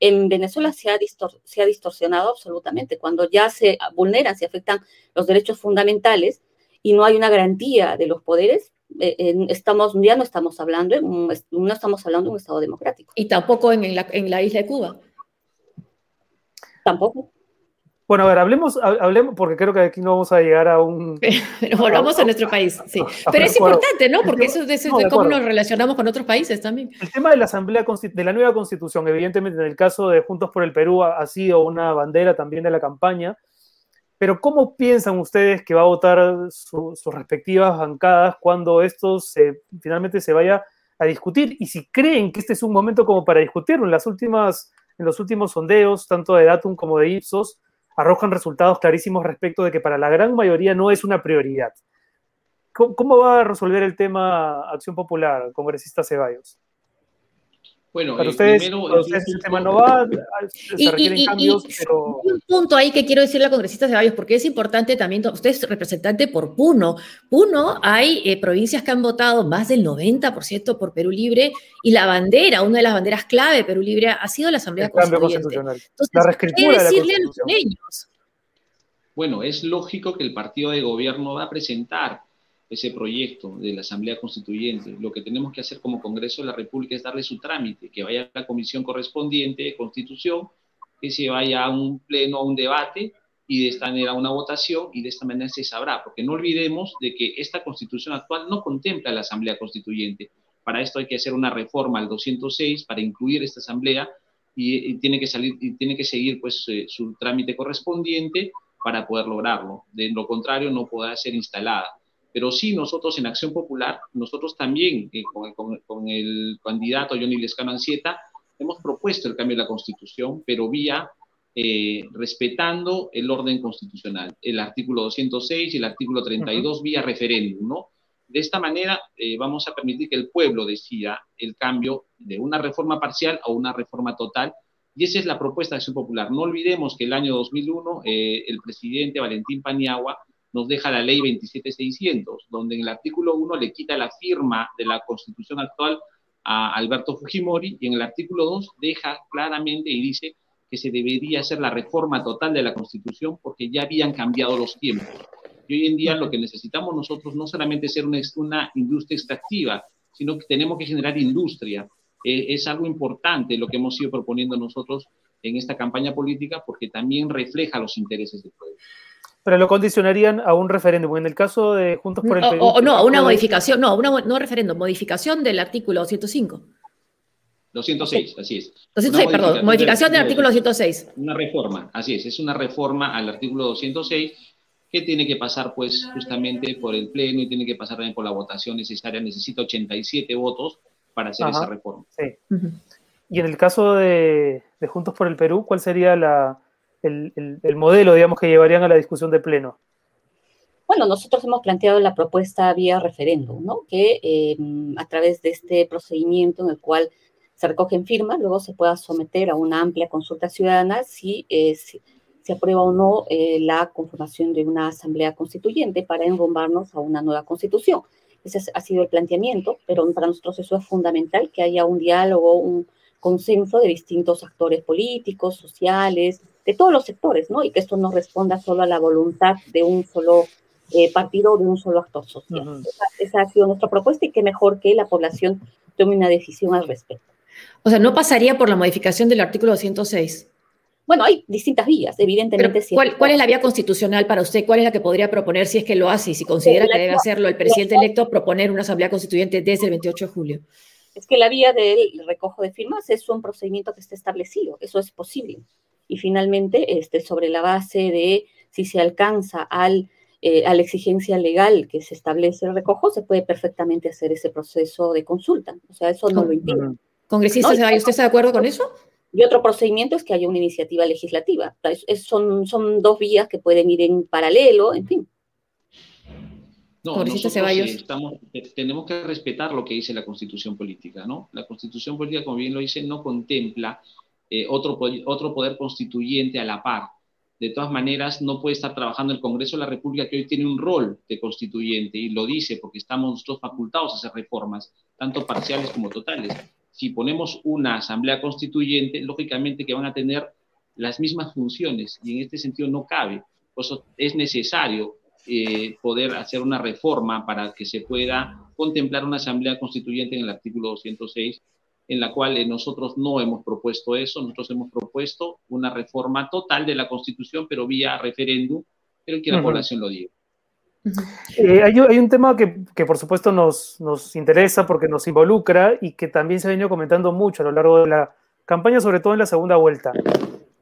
[SPEAKER 6] en Venezuela se ha, se ha distorsionado absolutamente. Cuando ya se vulneran, se afectan los derechos fundamentales y no hay una garantía de los poderes, eh, estamos, ya no estamos hablando, no estamos hablando de un Estado democrático.
[SPEAKER 3] Y tampoco en la, en la isla de Cuba.
[SPEAKER 6] Tampoco.
[SPEAKER 2] Bueno, a ver, hablemos, hablemos, porque creo que aquí no vamos a llegar a un...
[SPEAKER 3] Pero volvamos a, nuestro país, sí. Pero es importante, ¿no? Porque eso, es de cómo nos relacionamos con otros países también.
[SPEAKER 2] El tema de la Asamblea, de la nueva Constitución, evidentemente en el caso de Juntos por el Perú ha, sido una bandera también de la campaña, pero ¿cómo piensan ustedes que va a votar sus respectivas bancadas cuando esto se, finalmente se vaya a discutir? Y si creen que este es un momento como para discutirlo, en, las últimas, en los últimos sondeos, tanto de Datum como de Ipsos, arrojan resultados clarísimos respecto de que para la gran mayoría no es una prioridad. ¿Cómo, va a resolver el tema Acción Popular, congresista Ceballos?
[SPEAKER 7] Bueno,
[SPEAKER 2] para ustedes, primero, ese tema no va, se requieren cambios, pero...
[SPEAKER 3] Un punto ahí que quiero decirle a congresista Ceballos, porque es importante también, usted es representante por Puno. Puno, hay eh, provincias que han votado más del 90% por Perú Libre, y la bandera, una de las banderas clave de Perú Libre, ha sido la Asamblea Constitucional.
[SPEAKER 2] Entonces, la reescritura ¿qué decirle a los?
[SPEAKER 7] Bueno, es lógico que el partido de gobierno va a presentar ese proyecto de la Asamblea Constituyente. Lo que tenemos que hacer como Congreso de la República es darle su trámite, que vaya a la comisión correspondiente de Constitución, que se vaya a un pleno, a un debate y de esta manera a una votación y de esta manera se sabrá, porque no olvidemos de que esta Constitución actual no contempla la Asamblea Constituyente. Para esto hay que hacer una reforma al 206 para incluir esta Asamblea y, tiene que salir y tiene que seguir pues eh, su trámite correspondiente para poder lograrlo. De lo contrario no podrá ser instalada. Pero sí, nosotros en Acción Popular, nosotros también, eh, con, el candidato Johnny Lescano Ancieta, hemos propuesto el cambio de la Constitución, pero vía eh, respetando el orden constitucional, el artículo 206 y el artículo 32 vía referéndum, ¿no? De esta manera eh, vamos a permitir que el pueblo decida el cambio de una reforma parcial a una reforma total y esa es la propuesta de Acción Popular. No olvidemos que el año 2001 el presidente Valentín Paniagua nos deja la ley 27600, donde en el artículo 1 le quita la firma de la constitución actual a Alberto Fujimori y en el artículo 2 deja claramente y dice que se debería hacer la reforma total de la constitución porque ya habían cambiado los tiempos. Y hoy en día lo que necesitamos nosotros no solamente ser una, industria extractiva, sino que tenemos que generar industria. Eh, es algo importante lo que hemos ido proponiendo nosotros en esta campaña política porque también refleja los intereses del pueblo.
[SPEAKER 2] Pero lo condicionarían a un referéndum. En el caso de Juntos por el Perú.
[SPEAKER 3] O, no, a una modificación, no, una, no referéndum, modificación del artículo 205.
[SPEAKER 7] 206, así es.
[SPEAKER 3] 206, perdón, modificación del artículo 206.
[SPEAKER 7] Una reforma, así es, es una reforma al artículo 206 que tiene que pasar pues justamente por el pleno y tiene que pasar también por la votación necesaria. Necesita 87 votos para hacer esa reforma.
[SPEAKER 2] Sí. Y en el caso de Juntos por el Perú, ¿cuál sería la, el, modelo, digamos, que llevarían a la discusión de pleno?
[SPEAKER 6] Bueno, nosotros hemos planteado la propuesta vía referéndum, ¿no? Que em, a través de este procedimiento en el cual se recogen firmas, luego se pueda someter a una amplia consulta ciudadana si eh, se aprueba o no eh, la conformación de una asamblea constituyente para enrumbarnos a una nueva constitución. Ese ha sido el planteamiento, pero para nosotros eso es fundamental, que haya un diálogo, un consenso de distintos actores políticos, sociales, de todos los sectores, ¿no? Y que esto no responda solo a la voluntad de un solo eh, partido o de un solo actor social. esa, ha sido nuestra propuesta y qué mejor que la población tome una decisión al respecto.
[SPEAKER 3] O sea, no pasaría por la modificación del artículo 206.
[SPEAKER 6] bueno, hay distintas vías, evidentemente.
[SPEAKER 3] ¿cuál, ¿cuál, es la vía constitucional para usted? ¿Cuál es la que podría proponer si es que lo hace y si considera que debe hacerlo el presidente electo, proponer una asamblea constituyente desde el 28 de julio?
[SPEAKER 6] Es que la vía del recojo de firmas es un procedimiento que está establecido, eso es posible. Y finalmente, este, sobre la base de si se alcanza al, eh, a la exigencia legal que se establece el recojo, se puede perfectamente hacer ese proceso de consulta. O sea, eso no lo impide.
[SPEAKER 3] Congresista, ¿usted está de acuerdo con eso?
[SPEAKER 6] Y otro procedimiento es que haya una iniciativa legislativa. son, son dos vías que pueden ir en paralelo, en fin.
[SPEAKER 7] No, nosotros eh, estamos, eh, tenemos que respetar lo que dice la Constitución Política, ¿no? La Constitución Política, como bien lo dice, no contempla eh, otro, otro poder constituyente a la par. De todas maneras, no puede estar trabajando el Congreso de la República, que hoy tiene un rol de constituyente, y lo dice porque estamos nosotros facultados a hacer reformas, tanto parciales como totales si ponemos una asamblea constituyente, lógicamente que van a tener las mismas funciones y en este sentido no cabe. Por eso es necesario eh, poder hacer una reforma para que se pueda contemplar una asamblea constituyente en el artículo 206, en la cual eh, nosotros no hemos propuesto eso, nosotros hemos propuesto una reforma total de la constitución, pero vía referéndum, pero que la población lo diga.
[SPEAKER 2] Eh, hay, un tema que, por supuesto nos, interesa porque nos involucra y que también se ha venido comentando mucho a lo largo de la campaña, sobre todo en la segunda vuelta.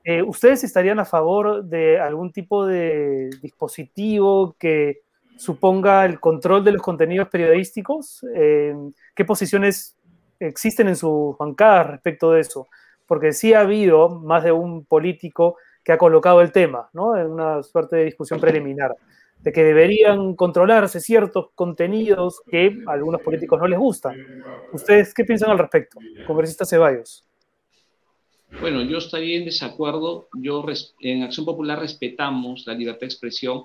[SPEAKER 2] Eh, ¿Ustedes estarían a favor de algún tipo de dispositivo que suponga el control de los contenidos periodísticos? Eh, ¿Qué posiciones existen en su bancada respecto de eso? Porque sí ha habido más de un político que ha colocado el tema, ¿no? En una suerte de discusión preliminar de que deberían controlarse ciertos contenidos que a algunos políticos no les gustan. ¿Ustedes qué piensan al respecto, congresista Ceballos?
[SPEAKER 7] Bueno, yo estaría en desacuerdo. Yo en Acción Popular respetamos la libertad de expresión,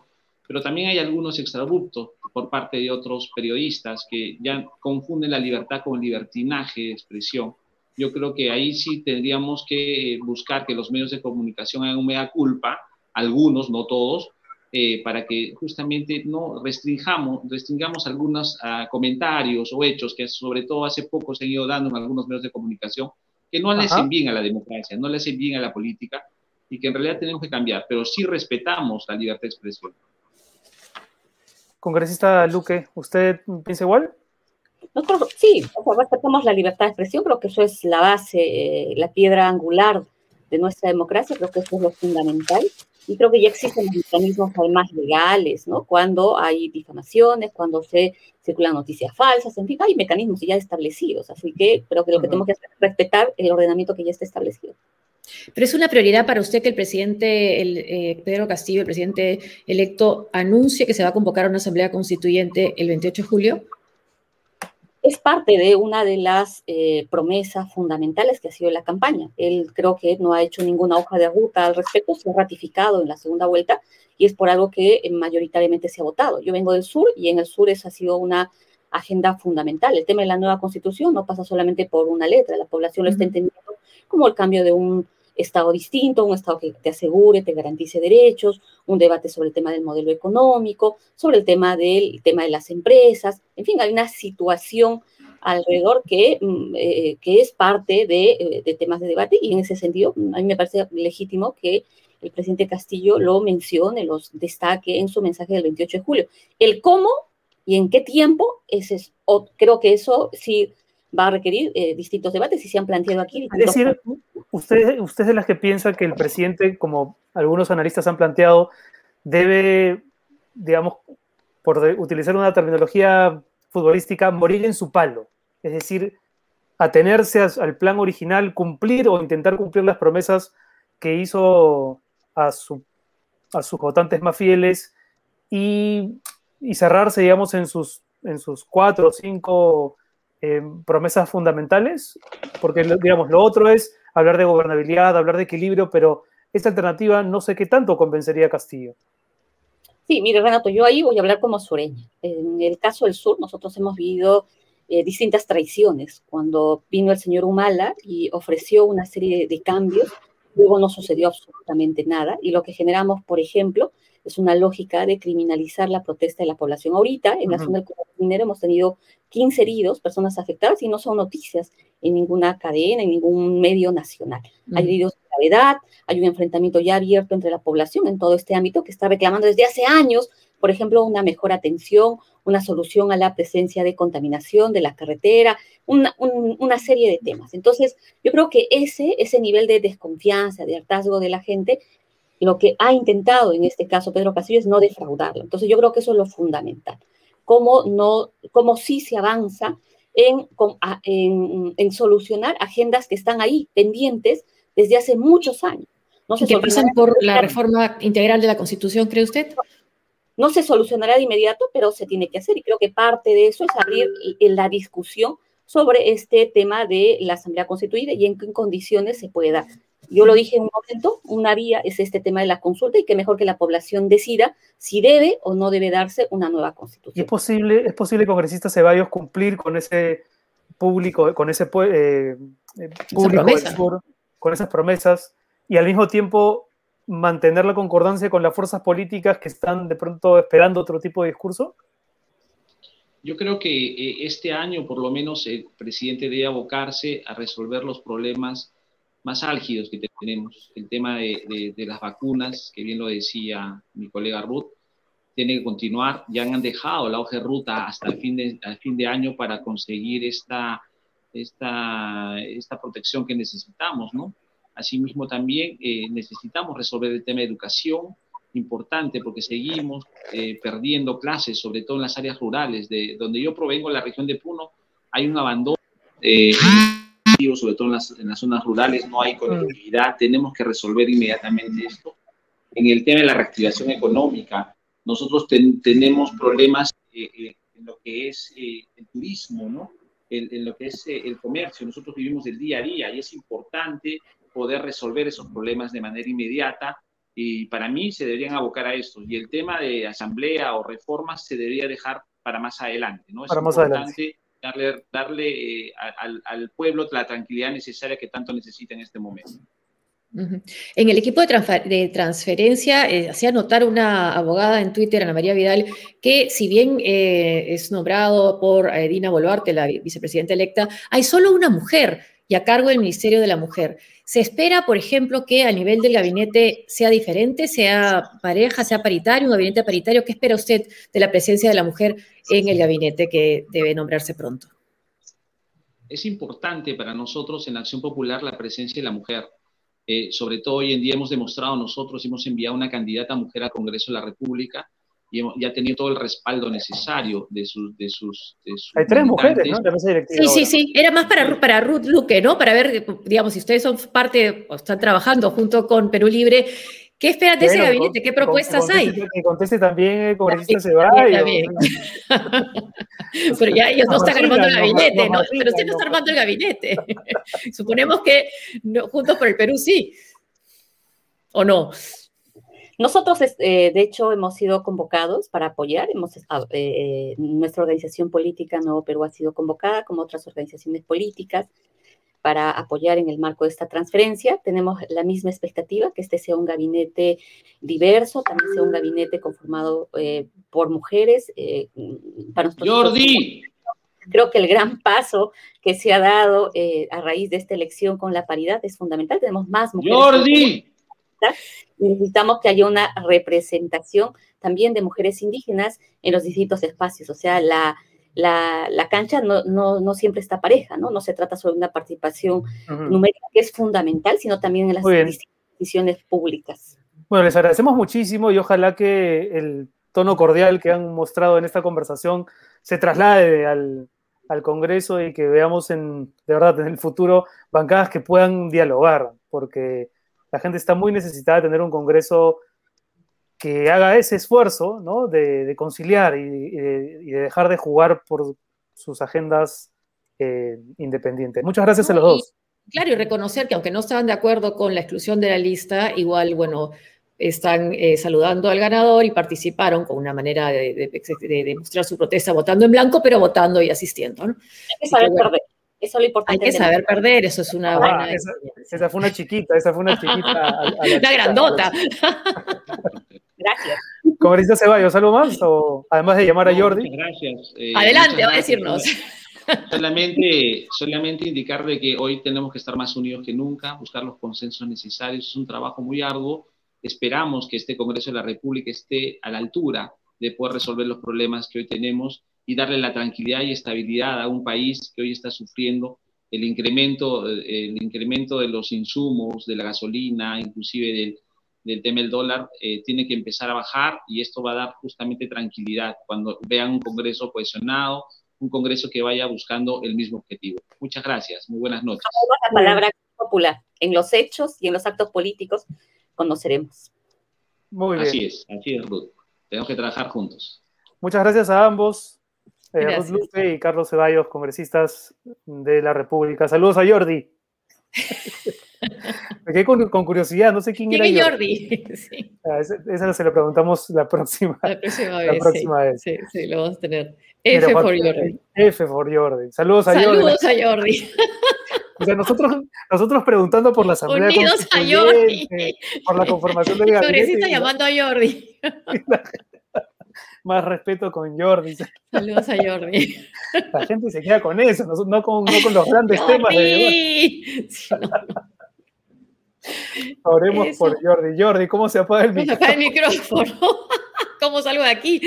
[SPEAKER 7] pero también hay algunos extrabruptos por parte de otros periodistas que ya confunden la libertad con libertinaje de expresión. Yo creo que ahí sí tendríamos que buscar que los medios de comunicación hagan un mea culpa, algunos, no todos, eh, para que justamente no restringamos, restringamos algunos uh, comentarios o hechos que sobre todo hace poco se han ido dando en algunos medios de comunicación que no le hacen bien a la democracia, no le hacen bien a la política y que en realidad tenemos que cambiar, pero sí respetamos la libertad de expresión.
[SPEAKER 2] Congresista Luque, ¿usted piensa igual?
[SPEAKER 6] Nosotros sí, respetamos la libertad de expresión, creo que eso es la base, eh, la piedra angular de nuestra democracia, creo que eso es lo fundamental. Y creo que ya existen mecanismos además legales, ¿no? Cuando hay difamaciones, cuando se circulan noticias falsas, en fin, hay mecanismos ya establecidos. Así que creo que lo que tenemos que hacer es respetar el ordenamiento que ya está establecido.
[SPEAKER 3] Pero es una prioridad para usted que el presidente el, eh, Pedro Castillo, el presidente electo, anuncie que se va a convocar a una asamblea constituyente el 28 de julio
[SPEAKER 6] es parte de una de las eh, promesas fundamentales que ha sido la campaña. Él creo que no ha hecho ninguna hoja de ruta al respecto, se ha ratificado en la segunda vuelta y es por algo que eh, mayoritariamente se ha votado. Yo vengo del sur y en el sur esa ha sido una agenda fundamental. El tema de la nueva constitución no pasa solamente por una letra, la población lo está entendiendo como el cambio de un Estado distinto, un Estado que te asegure, te garantice derechos, un debate sobre el tema del modelo económico, sobre el tema del tema de las empresas, en fin, hay una situación alrededor que, mm, eh, que es parte de, de, temas de debate y en ese sentido a mí me parece legítimo que el presidente Castillo lo mencione, los destaque en su mensaje del 28 de julio. El cómo y en qué tiempo, ese es, creo que eso sí va a requerir eh, distintos debates y se han planteado aquí.
[SPEAKER 2] Es decir, usted, usted es de las que piensa que el presidente, como algunos analistas han planteado, debe, digamos, por utilizar una terminología futbolística, morir en su palo. Es decir, atenerse al plan original, cumplir o intentar cumplir las promesas que hizo a, su, a sus votantes más fieles y, y cerrarse, digamos, en sus, en sus cuatro o cinco eh, promesas fundamentales, porque digamos, lo otro es hablar de gobernabilidad, hablar de equilibrio, pero esta alternativa no sé qué tanto convencería a Castillo.
[SPEAKER 6] Sí, mire Renato, yo ahí voy a hablar como sureña. En el caso del sur, nosotros hemos vivido eh, distintas traiciones. Cuando vino el señor Humala y ofreció una serie de cambios, luego no sucedió absolutamente nada. Y lo que generamos, por ejemplo, es una lógica de criminalizar la protesta de la población. Ahorita, en la zona del minero, hemos tenido 15 heridos, personas afectadas, y no son noticias en ninguna cadena, en ningún medio nacional. Hay heridos gravedad, hay un enfrentamiento ya abierto entre la población en todo este ámbito que está reclamando desde hace años, por ejemplo, una mejor atención, una solución a la presencia de contaminación de la carretera, una, una serie de temas. Entonces, yo creo que ese, ese nivel de desconfianza, de hartazgo de la gente, lo que ha intentado en este caso Pedro Castillo es no defraudarlo. Entonces, yo creo que eso es lo fundamental. Cómo, no, cómo sí se avanza en, en, en solucionar agendas que están ahí pendientes desde hace muchos años.
[SPEAKER 3] No se ¿Qué pasan por la reforma integral de la Constitución, cree usted?
[SPEAKER 6] No se solucionará de inmediato, pero se tiene que hacer y creo que parte de eso es abrir la discusión sobre este tema de la Asamblea Constituida y en qué condiciones se puede dar. Yo lo dije en un momento, una vía es este tema de la consulta y que mejor que la población decida si debe o no debe darse una nueva constitución.
[SPEAKER 2] ¿Y es posible, es posible congresista Ceballos cumplir con ese público, con ese eh, eh, público con esas promesas y al mismo tiempo mantener la concordancia con las fuerzas políticas que están de pronto esperando otro tipo de discurso?
[SPEAKER 7] Yo creo que eh, este año, por lo menos, el presidente debe abocarse a resolver los problemas más álgidos que tenemos. El tema de, las vacunas, que bien lo decía mi colega Ruth, tiene que continuar. Ya han dejado la hoja de ruta hasta el fin de, fin de año para conseguir esta, esta, esta protección que necesitamos, ¿no? Asimismo, también eh, necesitamos resolver el tema de educación, importante porque seguimos eh, perdiendo clases, sobre todo en las áreas rurales. De donde yo provengo, la región de Puno, hay un abandono, eh, sobre todo en las, en las, zonas rurales, no hay conectividad. Tenemos que resolver inmediatamente esto. En el tema de la reactivación económica, nosotros tenemos problemas en lo que es el turismo, ¿no? en lo que es el comercio. Nosotros vivimos el día a día y es importante poder resolver esos problemas de manera inmediata y para mí se deberían abocar a esto. Y el tema de asamblea o reformas se debería dejar para más adelante, ¿no? Es importante darle, darle eh, al, pueblo la tranquilidad necesaria que tanto necesita en este momento.
[SPEAKER 3] En el equipo de, transferencia eh, hacía notar una abogada en Twitter, Ana María Vidal, que si bien eh, es nombrado por Dina Boluarte, la vicepresidenta electa, hay solo una mujer y a cargo del Ministerio de la Mujer. ¿Se espera, por ejemplo, que a nivel del gabinete sea diferente, sea pareja, sea paritario, un gabinete paritario? ¿Qué espera usted de la presencia de la mujer en el gabinete que debe nombrarse pronto?
[SPEAKER 7] Es importante para nosotros en Acción Popular la presencia de la mujer. Eh, sobre todo hoy en día hemos demostrado nosotros, hemos enviado una candidata mujer al Congreso de la República y ha tenido todo el respaldo necesario de sus... De sus,
[SPEAKER 2] Hay tres mujeres, ¿no?
[SPEAKER 3] Sí, sí, sí. Era más para, para Ruth Luque, ¿no? Para ver, digamos, si ustedes son parte o están trabajando junto con Perú Libre, ¿qué esperan de ese gabinete? ¿Qué propuestas hay?
[SPEAKER 2] Que conteste también el congresista Ceballos.
[SPEAKER 3] pero ya ellos no están armando el gabinete, ¿no? Pero usted no está armando el gabinete. Suponemos que juntos por el Perú sí. ¿O no?
[SPEAKER 6] Nosotros, eh, de hecho, hemos sido convocados para apoyar. Hemos, eh, nuestra organización política Nuevo Perú ha sido convocada, como otras organizaciones políticas, para apoyar en el marco de esta transferencia. Tenemos la misma expectativa, que este sea un gabinete diverso, también sea un gabinete conformado eh, por mujeres.
[SPEAKER 7] para ¡Jordi!
[SPEAKER 6] Creo que el gran paso que se ha dado a raíz de esta elección con la paridad es fundamental. Tenemos más mujeres.
[SPEAKER 7] ¡Jordi!
[SPEAKER 6] Necesitamos que haya una representación también de mujeres indígenas en los distintos espacios. O sea, la, la, cancha no, no, siempre está pareja, ¿no? No se trata solo de una participación numérica que es fundamental, sino también en las decisiones públicas.
[SPEAKER 2] Bueno, les agradecemos muchísimo y ojalá que el tono cordial que han mostrado en esta conversación se traslade al, al Congreso y que veamos en, de verdad, en el futuro bancadas que puedan dialogar, porque la gente está muy necesitada de tener un Congreso que haga ese esfuerzo ¿no? de, conciliar y, de, dejar de jugar por sus agendas eh, independientes. Muchas gracias a los dos.
[SPEAKER 3] Claro, y reconocer que aunque no estaban de acuerdo con la exclusión de la lista, igual, bueno, están eh, saludando al ganador y participaron con una manera de, demostrar su protesta votando en blanco, pero votando y asistiendo. ¿no?
[SPEAKER 6] Eso es lo importante.
[SPEAKER 3] Hay que saber perder, eso es una ah, buena.
[SPEAKER 2] Esa, fue una chiquita, esa fue una chiquita.
[SPEAKER 3] una grandota.
[SPEAKER 6] Gracias.
[SPEAKER 2] Congresista Ceballos, ¿algo más? O, además de llamar a Jordi.
[SPEAKER 7] gracias.
[SPEAKER 3] Eh, Adelante, va a decirnos.
[SPEAKER 7] Solamente, solamente indicarle que hoy tenemos que estar más unidos que nunca, buscar los consensos necesarios. Es un trabajo muy arduo. Esperamos que este Congreso de la República esté a la altura de poder resolver los problemas que hoy tenemos y darle la tranquilidad y estabilidad a un país que hoy está sufriendo el incremento, el incremento de los insumos, de la gasolina, inclusive del, del tema del dólar, eh, tiene que empezar a bajar y esto va a dar justamente tranquilidad cuando vean un Congreso cohesionado, un Congreso que vaya buscando el mismo objetivo. Muchas gracias, muy buenas noches.
[SPEAKER 6] La palabra popular, en los hechos y en los actos políticos conoceremos.
[SPEAKER 7] Muy bien. Así es, así es, Ruth. Tenemos que trabajar juntos.
[SPEAKER 2] Muchas gracias a ambos, eh, Ruth Lupe y Carlos Ceballos, congresistas de la República. Saludos a Jordi. Me quedé con, curiosidad, no sé quién, era
[SPEAKER 3] Jordi.
[SPEAKER 2] Sí. Ah, esa, se lo preguntamos la próxima,
[SPEAKER 3] la próxima, vez, la próxima vez. Sí, sí, lo vamos a tener. F por Jordi.
[SPEAKER 2] F por Jordi. Saludos a
[SPEAKER 3] Jordi.
[SPEAKER 2] Saludos
[SPEAKER 3] a Jordi.
[SPEAKER 2] O sea, nosotros, nosotros preguntando por la Asamblea
[SPEAKER 3] Unidos a Jordi.
[SPEAKER 2] Por la conformación del gabinete.
[SPEAKER 3] está llamando a Jordi.
[SPEAKER 2] Más respeto con Jordi.
[SPEAKER 3] Saludos a Jordi.
[SPEAKER 2] La gente se queda con eso, no, con, no con, los grandes temas de. Oremos por Jordi. Jordi, ¿cómo se apaga el
[SPEAKER 3] micrófono? Se apaga el micrófono. ¿Cómo salgo de aquí?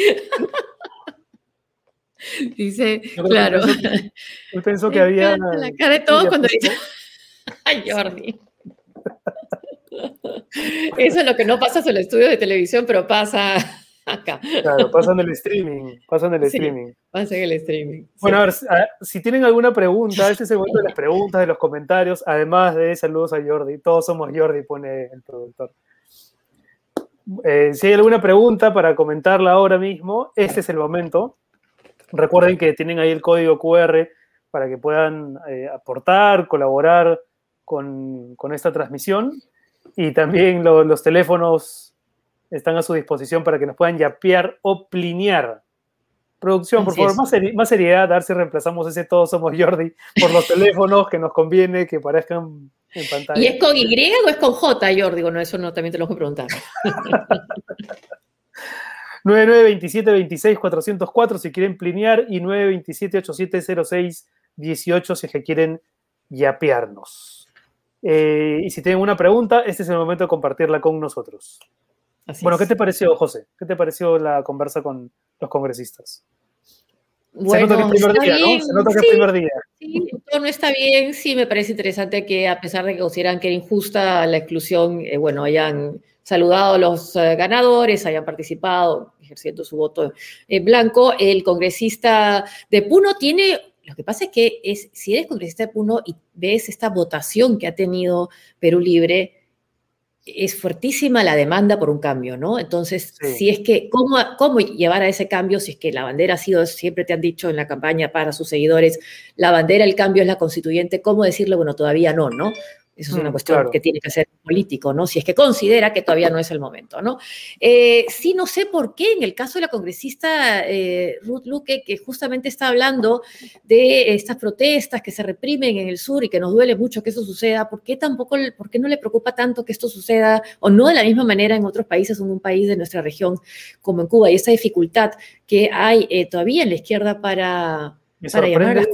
[SPEAKER 3] Dice, claro.
[SPEAKER 2] Yo pensó que había.
[SPEAKER 3] La cara de todos cuando dice. Ay, Jordi. Eso es lo que no pasa en el estudio de televisión, pero pasa acá.
[SPEAKER 2] Claro, pasa en el streaming. Pasa en el streaming.
[SPEAKER 3] Pasa en el streaming.
[SPEAKER 2] Bueno, a ver, si tienen alguna pregunta, este es el momento de las preguntas, de los comentarios, además de saludos a Jordi. Todos somos Jordi, pone el productor. Eh, si hay alguna pregunta para comentarla ahora mismo, este es el momento. Recuerden que tienen ahí el código QR para que puedan eh, aportar, colaborar con, esta transmisión. Y también los teléfonos están a su disposición para que nos puedan yapear o plinear. Producción, por favor, más, seriedad, a ver si reemplazamos ese Todos Somos Jordi por los teléfonos que nos conviene que parezcan en pantalla.
[SPEAKER 3] ¿Y es con Y o es con J, Jordi? Bueno, eso no, también te lo voy a preguntar.
[SPEAKER 2] 9927 si quieren plinear y 927-8706-18 si es que quieren yapearnos. Eh, y si tienen una pregunta, este es el momento de compartirla con nosotros. Bueno, ¿qué te pareció, José? ¿Qué te pareció la conversa con los congresistas?
[SPEAKER 3] Bueno,
[SPEAKER 2] Se nota que es primer día, ¿no? Se nota que es primer día.
[SPEAKER 3] Sí, no está bien. Sí, me parece interesante que a pesar de que consideran que era injusta la exclusión, eh, bueno, hayan saludado a los eh, ganadores, hayan participado, ejerciendo su voto en blanco. El congresista de Puno tiene, lo que pasa es que es, si eres congresista de Puno y ves esta votación que ha tenido Perú Libre, es fuertísima la demanda por un cambio, ¿no? Entonces, si es que, ¿cómo, ¿cómo llevar a ese cambio? Si es que la bandera ha sido, siempre te han dicho en la campaña para sus seguidores, la bandera, el cambio es la constituyente, ¿cómo decirle, bueno, todavía no, ¿no? Eso es una mm, cuestión que tiene que ser político, ¿no? Si es que considera que todavía no es el momento, ¿no? Eh, sí, no sé por qué en el caso de la congresista eh, Ruth Luque, que justamente está hablando de estas protestas que se reprimen en el sur y que nos duele mucho que eso suceda, ¿por qué tampoco, por qué no le preocupa tanto que esto suceda o no de la misma manera en otros países, en un país de nuestra región como en Cuba? Y esa dificultad que hay eh, todavía en la izquierda para
[SPEAKER 2] me sorprende,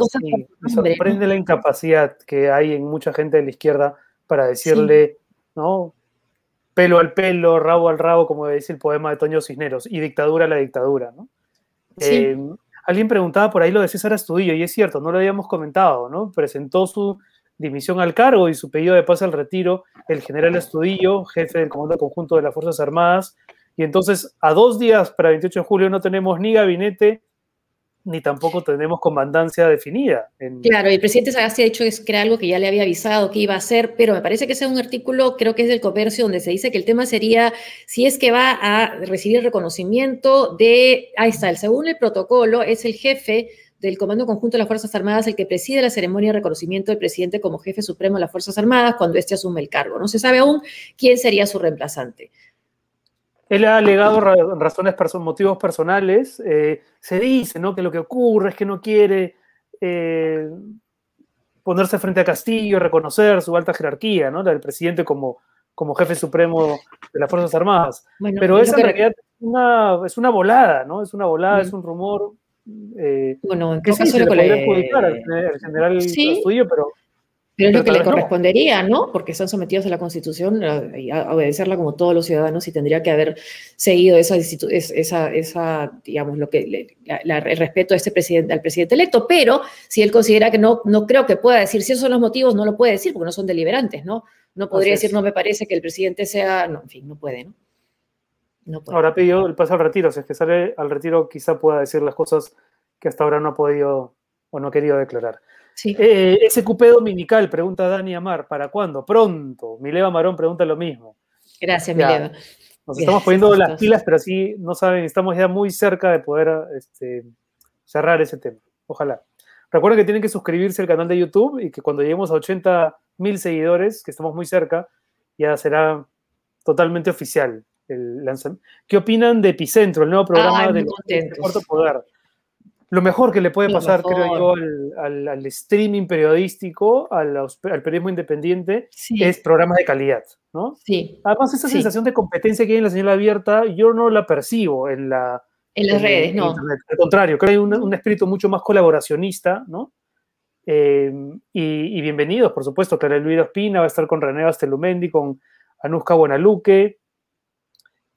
[SPEAKER 2] sorprende la incapacidad que hay en mucha gente de la izquierda para decirle, ¿no? Pelo al pelo, rabo al rabo, como dice el poema de Toño Cisneros, y dictadura a la dictadura, ¿no? Eh, alguien preguntaba por ahí lo de César Astudillo, y es cierto, no lo habíamos comentado, ¿no? Presentó su dimisión al cargo y su pedido de pase al retiro el general Astudillo, jefe del Comando Conjunto de las Fuerzas Armadas, y entonces a dos días para el 28 de julio no tenemos ni gabinete ni tampoco tenemos comandancia definida.
[SPEAKER 3] Claro, el presidente Sagasti ha dicho que era algo que ya le había avisado que iba a hacer, pero me parece que ese es un artículo, creo que es del comercio, donde se dice que el tema sería si es que va a recibir reconocimiento de, ahí está, según el protocolo, es el jefe del Comando Conjunto de las Fuerzas Armadas el que preside la ceremonia de reconocimiento del presidente como jefe supremo de las Fuerzas Armadas cuando éste asume el cargo. No se sabe aún quién sería su reemplazante.
[SPEAKER 2] Él ha alegado razones, motivos personales. Eh, se dice ¿no? que lo que ocurre es que no quiere eh, ponerse frente a Castillo, reconocer su alta jerarquía, ¿no? del presidente como, como jefe supremo de las Fuerzas Armadas. Pero esa en realidad es una, es una volada, ¿no? Es una volada, es un rumor Eh,
[SPEAKER 3] bueno, en
[SPEAKER 2] que
[SPEAKER 3] todo
[SPEAKER 2] sí,
[SPEAKER 3] caso
[SPEAKER 2] se le
[SPEAKER 3] que
[SPEAKER 2] podría
[SPEAKER 3] le-
[SPEAKER 2] adjudicar al, al general
[SPEAKER 3] Sí.
[SPEAKER 2] Astudillo, pero
[SPEAKER 3] Pero es lo que le
[SPEAKER 2] no.
[SPEAKER 3] correspondería, ¿no? Porque están sometidos a la Constitución y a a obedecerla como todos los ciudadanos y tendría que haber seguido esa, esa, esa digamos, lo que la- la- el respeto a este presidente, al presidente electo. Pero si él considera que no, no creo que pueda decir si esos son los motivos, no lo puede decir porque no son deliberantes, ¿no? No podría decir no me parece que el presidente sea, no, en fin, no puede, ¿no? No puede.
[SPEAKER 2] ahora pidió el paso al retiro. Si es que sale al retiro, quizá pueda decir las cosas que hasta ahora no ha podido o no ha querido declarar.
[SPEAKER 3] Sí.
[SPEAKER 2] Eh, SQP dominical, pregunta Dani Amar, ¿para cuándo? Pronto. Mileva Marón pregunta lo mismo.
[SPEAKER 3] Gracias,
[SPEAKER 2] ya.
[SPEAKER 3] Mileva.
[SPEAKER 2] Nos estamos poniendo las pilas, pero así no saben, estamos ya muy cerca de poder este, cerrar ese tema. Ojalá. Recuerden que tienen que suscribirse al canal de YouTube y que cuando lleguemos a 80 mil seguidores, que estamos muy cerca, ya será totalmente oficial el lanzamiento. ¿Qué opinan de Epicentro, el nuevo programa del
[SPEAKER 3] contentos.
[SPEAKER 2] Cuarto Poder? Lo mejor que le puede pasar, creo yo, al, al- al streaming periodístico, al, al periodismo independiente,
[SPEAKER 3] Sí,
[SPEAKER 2] es programas de calidad, ¿no?
[SPEAKER 3] sí.
[SPEAKER 2] Además, esa
[SPEAKER 3] Sí.
[SPEAKER 2] sensación de competencia que hay en la señal abierta, yo no la percibo en la
[SPEAKER 3] En las
[SPEAKER 2] en-
[SPEAKER 3] redes,
[SPEAKER 2] en
[SPEAKER 3] no.
[SPEAKER 2] Internet. Al contrario, creo que hay un, un espíritu mucho más colaboracionista, ¿no? Eh, y, y bienvenidos, por supuesto. Clara Elvira Ospina va a estar con René Bastelumendi, con Anuska Buenaluque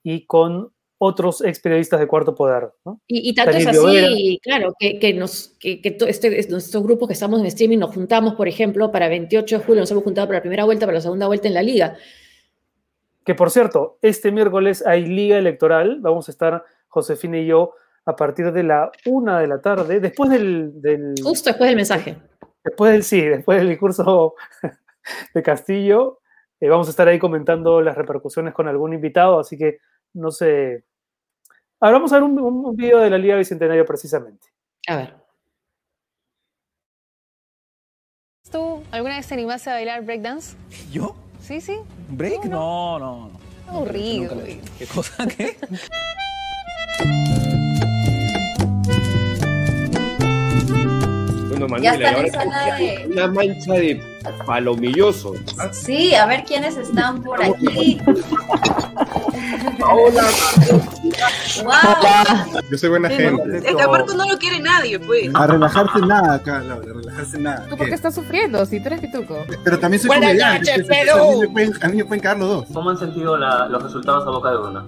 [SPEAKER 2] y con otros ex periodistas de Cuarto Poder, ¿no?
[SPEAKER 3] Y, y tanto es así, claro, que, que, nos, que, que este, es- estos grupos que estamos en streaming nos juntamos, por ejemplo, para 28 de julio, nos hemos juntado para la primera vuelta, para la segunda vuelta en la liga.
[SPEAKER 2] Que por cierto, este miércoles hay Liga Electoral. Vamos a estar Josefina y yo a partir de la una de la tarde, después del, del-
[SPEAKER 3] Justo después del mensaje.
[SPEAKER 2] Después del sí, después del discurso de Castillo, eh, vamos a estar ahí comentando las repercusiones con algún invitado, así que no sé. Ahora vamos a ver un, un- un video de la Liga Bicentenario precisamente.
[SPEAKER 3] A ver.
[SPEAKER 8] ¿Tú alguna vez te animaste a bailar breakdance?
[SPEAKER 9] ¿Yo?
[SPEAKER 8] Sí, sí.
[SPEAKER 9] ¿Break? No, no, no.
[SPEAKER 8] Aburrido.
[SPEAKER 9] Nunca lo vi. ¿Qué cosa? ¿Qué?
[SPEAKER 10] Manuela, ahora
[SPEAKER 11] de-
[SPEAKER 10] una mancha de palomilloso.
[SPEAKER 11] Sí, a ver quiénes están por aquí.
[SPEAKER 10] Hola.
[SPEAKER 11] ¡Wow!
[SPEAKER 12] Yo soy buena gente.
[SPEAKER 13] Es que aparte no lo quiere nadie, pues.
[SPEAKER 12] A relajarse nada acá, Laura, a relajarse nada.
[SPEAKER 14] ¿Tú por qué estás sufriendo? Si tú eres pituco.
[SPEAKER 12] Pero también soy
[SPEAKER 14] Buenas
[SPEAKER 12] comediante.
[SPEAKER 14] noches,
[SPEAKER 12] pues,
[SPEAKER 14] Perú.
[SPEAKER 12] A mí, me pueden, caer los dos.
[SPEAKER 15] ¿Cómo han sentido la- los resultados a boca de urna?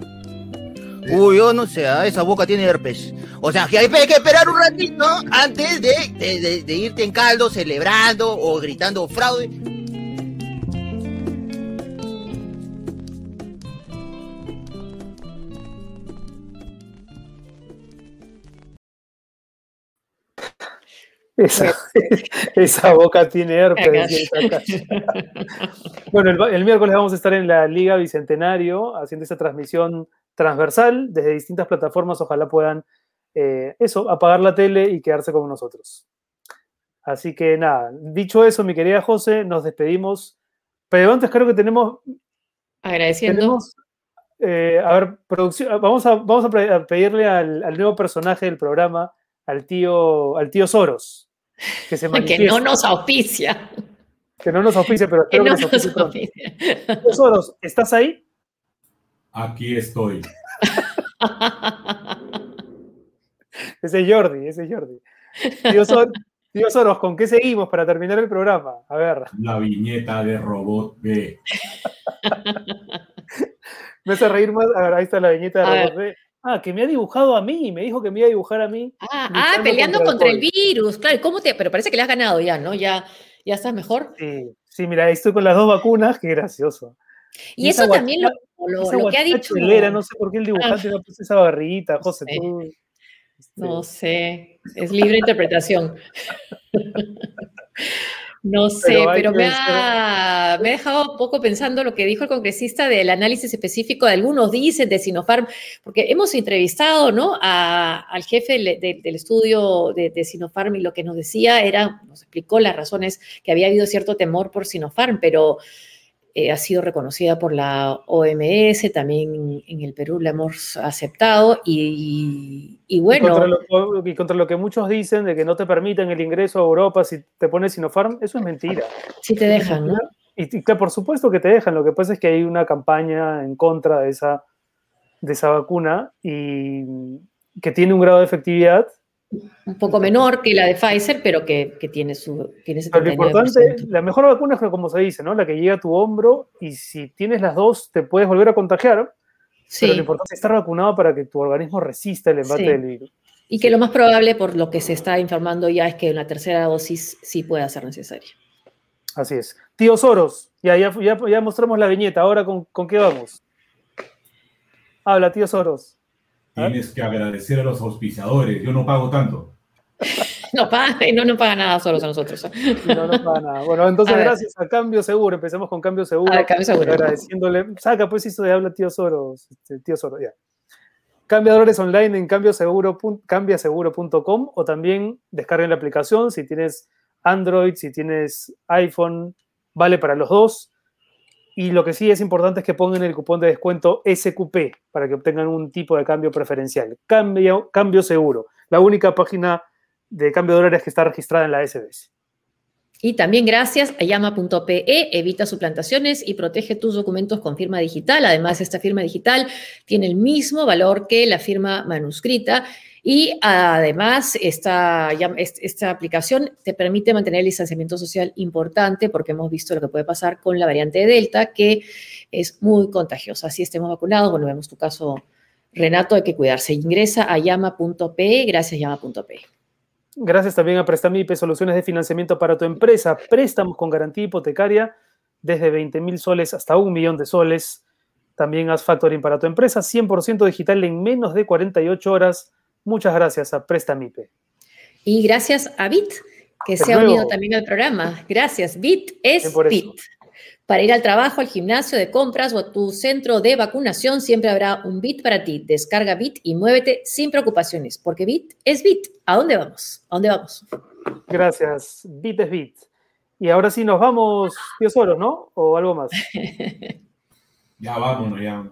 [SPEAKER 16] Uy, yo no sé, ah, esa boca tiene herpes. O sea, que hay que esperar un ratito antes de- de- de irte en caldo celebrando o gritando fraude.
[SPEAKER 2] Esa, esa boca tiene herpes. Bueno, el, el miércoles vamos a estar en la Liga Bicentenario haciendo esa transmisión transversal desde distintas plataformas. Ojalá puedan, eh, eso, apagar la tele y quedarse con nosotros. Así que nada, dicho eso, mi querida José, nos despedimos. Pero antes creo que tenemos
[SPEAKER 3] Agradeciendo.
[SPEAKER 2] tenemos, eh, a ver, producción, vamos a, vamos a pedirle al, al nuevo personaje del programa, al tío, al tío Soros, que se
[SPEAKER 3] que
[SPEAKER 2] manifieste.
[SPEAKER 3] no nos auspicia.
[SPEAKER 2] Que no nos auspicia, pero
[SPEAKER 3] Que
[SPEAKER 2] espero que
[SPEAKER 3] no
[SPEAKER 2] nos
[SPEAKER 3] auspicia.
[SPEAKER 2] Soros, ¿estás ahí?
[SPEAKER 17] Aquí estoy.
[SPEAKER 2] Ese es Jordi, ese es Jordi. Tío, Sor- tío Soros, ¿con qué seguimos para terminar el programa? A ver,
[SPEAKER 17] La viñeta de Robot B.
[SPEAKER 2] me hace reír más. A ver, ahí está la viñeta de
[SPEAKER 3] A ver.
[SPEAKER 2] Robot B. Ah, que me ha dibujado a mí, me dijo que me iba a dibujar a mí.
[SPEAKER 3] Ah, ah, peleando contra el virus. Claro, ¿cómo te.? Pero parece que le has ganado ya, ¿no? Ya, ya estás mejor.
[SPEAKER 2] Sí, sí, mira, estoy con las dos vacunas, qué gracioso.
[SPEAKER 3] Y eso también lo, lo, que ha dicho.
[SPEAKER 2] chilera, no sé por qué el dibujante
[SPEAKER 3] Ah.
[SPEAKER 2] no puso esa barriguita, José.
[SPEAKER 3] sé.
[SPEAKER 2] tú, este,
[SPEAKER 3] No sé, es libre interpretación. No sé,
[SPEAKER 2] Pero
[SPEAKER 3] me ha, me ha dejado un poco pensando lo que dijo el congresista del análisis específico de algunos dicen de Sinopharm, porque hemos entrevistado ¿no? a- al jefe del, de- del estudio de, de Sinopharm y lo que nos decía era, nos explicó las razones que había habido cierto temor por Sinopharm, pero eh, ha sido reconocida por la OMS, también en el Perú la hemos aceptado y, y
[SPEAKER 2] y
[SPEAKER 3] bueno.
[SPEAKER 2] contra, lo, y contra lo que muchos dicen de que no te permiten el ingreso a Europa si te pones Sinopharm, eso es mentira.
[SPEAKER 3] Sí te dejan, ¿no?
[SPEAKER 2] Y, por supuesto que te dejan, lo que pasa es que hay una campaña en contra de esa, de esa vacuna y que tiene un grado de efectividad
[SPEAKER 3] un poco menor que la de Pfizer, pero que, que tiene su tiene
[SPEAKER 2] lo
[SPEAKER 3] 39%.
[SPEAKER 2] importante, la mejor vacuna es como se dice, ¿no? La que llega a tu hombro y si tienes las dos te puedes volver a contagiar.
[SPEAKER 3] Sí.
[SPEAKER 2] Pero lo importante es estar vacunado para que tu organismo resista el embate
[SPEAKER 3] Sí.
[SPEAKER 2] del virus.
[SPEAKER 3] Y que lo más probable, por lo que se está informando ya, es que una tercera dosis sí pueda ser necesaria.
[SPEAKER 2] Así es. Tío Soros, ya, ya, ya, ya mostramos la viñeta. Ahora, ¿con, con qué vamos? Habla, tío Soros.
[SPEAKER 17] Tienes que agradecer a los auspiciadores. Yo no pago tanto.
[SPEAKER 3] No paga, no, no paga nada solos a nosotros.
[SPEAKER 2] No, no paga nada. Bueno, entonces,
[SPEAKER 3] A ver.
[SPEAKER 2] gracias a Cambio Seguro. Empecemos con Cambio Seguro.
[SPEAKER 3] A ver, Cambio Seguro.
[SPEAKER 2] Agradeciéndole. Saca, pues, eso de habla, tío Soros. este, tío Soros, ya. Cambia dólares online en cambiaseguro.com o también descarguen la aplicación si tienes Android, si tienes iPhone, vale para los dos. Y lo que sí es importante es que pongan el cupón de descuento SQP para que obtengan un tipo de cambio preferencial. Cambio, seguro, la única página de cambio de dólares que está registrada en la SBS.
[SPEAKER 3] Y también gracias a llama.pe, evita suplantaciones y protege tus documentos con firma digital. Además, esta firma digital tiene el mismo valor que la firma manuscrita. Y además, esta, esta aplicación te permite mantener el distanciamiento social importante porque hemos visto lo que puede pasar con la variante de Delta, que es muy contagiosa. Si estemos vacunados, bueno, vemos tu caso, Renato, hay que cuidarse. Ingresa a llama.pe, gracias llama.pe.
[SPEAKER 2] Gracias también a Prestamipe, soluciones de financiamiento para tu empresa, préstamos con garantía hipotecaria desde 20 mil soles hasta un millón de soles. También haz factoring para tu empresa, 100% digital en menos de 48 horas. Muchas gracias a Prestamipe.
[SPEAKER 3] Y gracias a Bit, que
[SPEAKER 2] De
[SPEAKER 3] se ha unido también al programa. Gracias. Bit es. Bit. Para ir al trabajo, al gimnasio de compras o a tu centro de vacunación, siempre habrá un Bit para ti. Descarga Bit y muévete sin preocupaciones, porque Bit es Bit. ¿A dónde vamos? ¿A dónde vamos?
[SPEAKER 2] Gracias, Bit es Bit. Y ahora sí nos vamos, tío Soros, ¿no? ¿O algo más?
[SPEAKER 17] Ya vámonos, ya.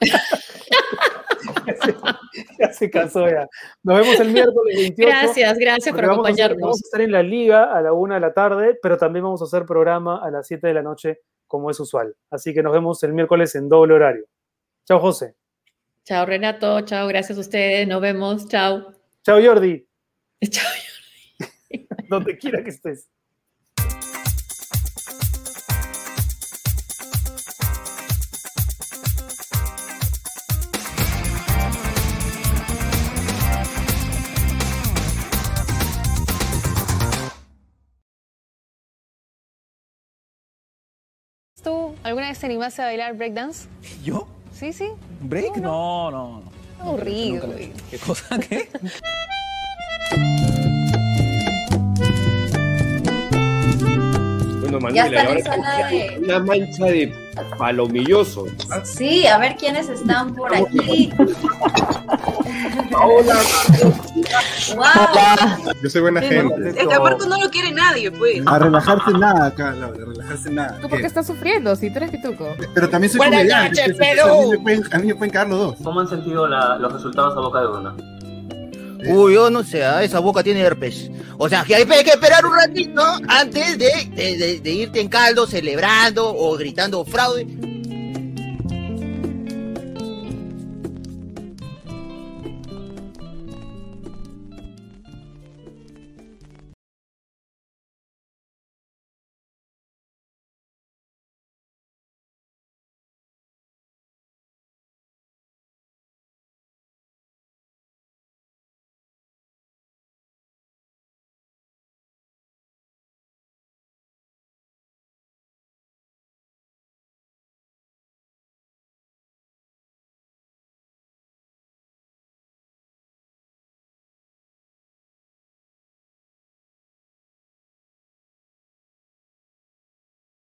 [SPEAKER 2] ya se cansó ya. Nos vemos el miércoles 28.
[SPEAKER 3] Gracias, gracias por
[SPEAKER 2] a hacer-
[SPEAKER 3] acompañarnos.
[SPEAKER 2] vamos a estar en la liga a la una de la tarde, pero también vamos a hacer programa a las 7 de la noche, como es usual. Así que nos vemos el miércoles en doble horario. Chao, José.
[SPEAKER 3] Chao, Renato. Chao, gracias a ustedes. Nos vemos. Chao.
[SPEAKER 2] Chao, Jordi.
[SPEAKER 3] Chao,
[SPEAKER 2] Donde quiera que estés.
[SPEAKER 8] Alguna vez te animaste a bailar breakdance?
[SPEAKER 9] ¿Yo?
[SPEAKER 8] Sí, sí.
[SPEAKER 9] ¿Break? No, no, no.
[SPEAKER 8] Aburrido.
[SPEAKER 9] Nunca. ¿Qué cosa? ¿Qué?
[SPEAKER 11] Ya está
[SPEAKER 10] ahora
[SPEAKER 11] de-
[SPEAKER 10] una mancha de palomilloso.
[SPEAKER 11] Sí, a ver quiénes están por aquí.
[SPEAKER 10] Hola.
[SPEAKER 11] ¡Wow!
[SPEAKER 12] Yo soy buena gente.
[SPEAKER 13] Es que aparte no lo quiere nadie, pues.
[SPEAKER 12] A relajarse nada acá, Laura, a relajarse nada.
[SPEAKER 14] ¿Tú por qué estás sufriendo si tú eres pituco?
[SPEAKER 12] Pero también soy
[SPEAKER 15] Buenas
[SPEAKER 12] comediante.
[SPEAKER 15] noches, Perú.
[SPEAKER 12] A mí, me pueden, caer los dos.
[SPEAKER 15] ¿Cómo han sentido la- los resultados a boca de urna?
[SPEAKER 16] Uy, yo no sé, ah, esa boca tiene herpes. O sea, que hay que esperar un ratito antes de, de- de- de irte en caldo celebrando o gritando fraude.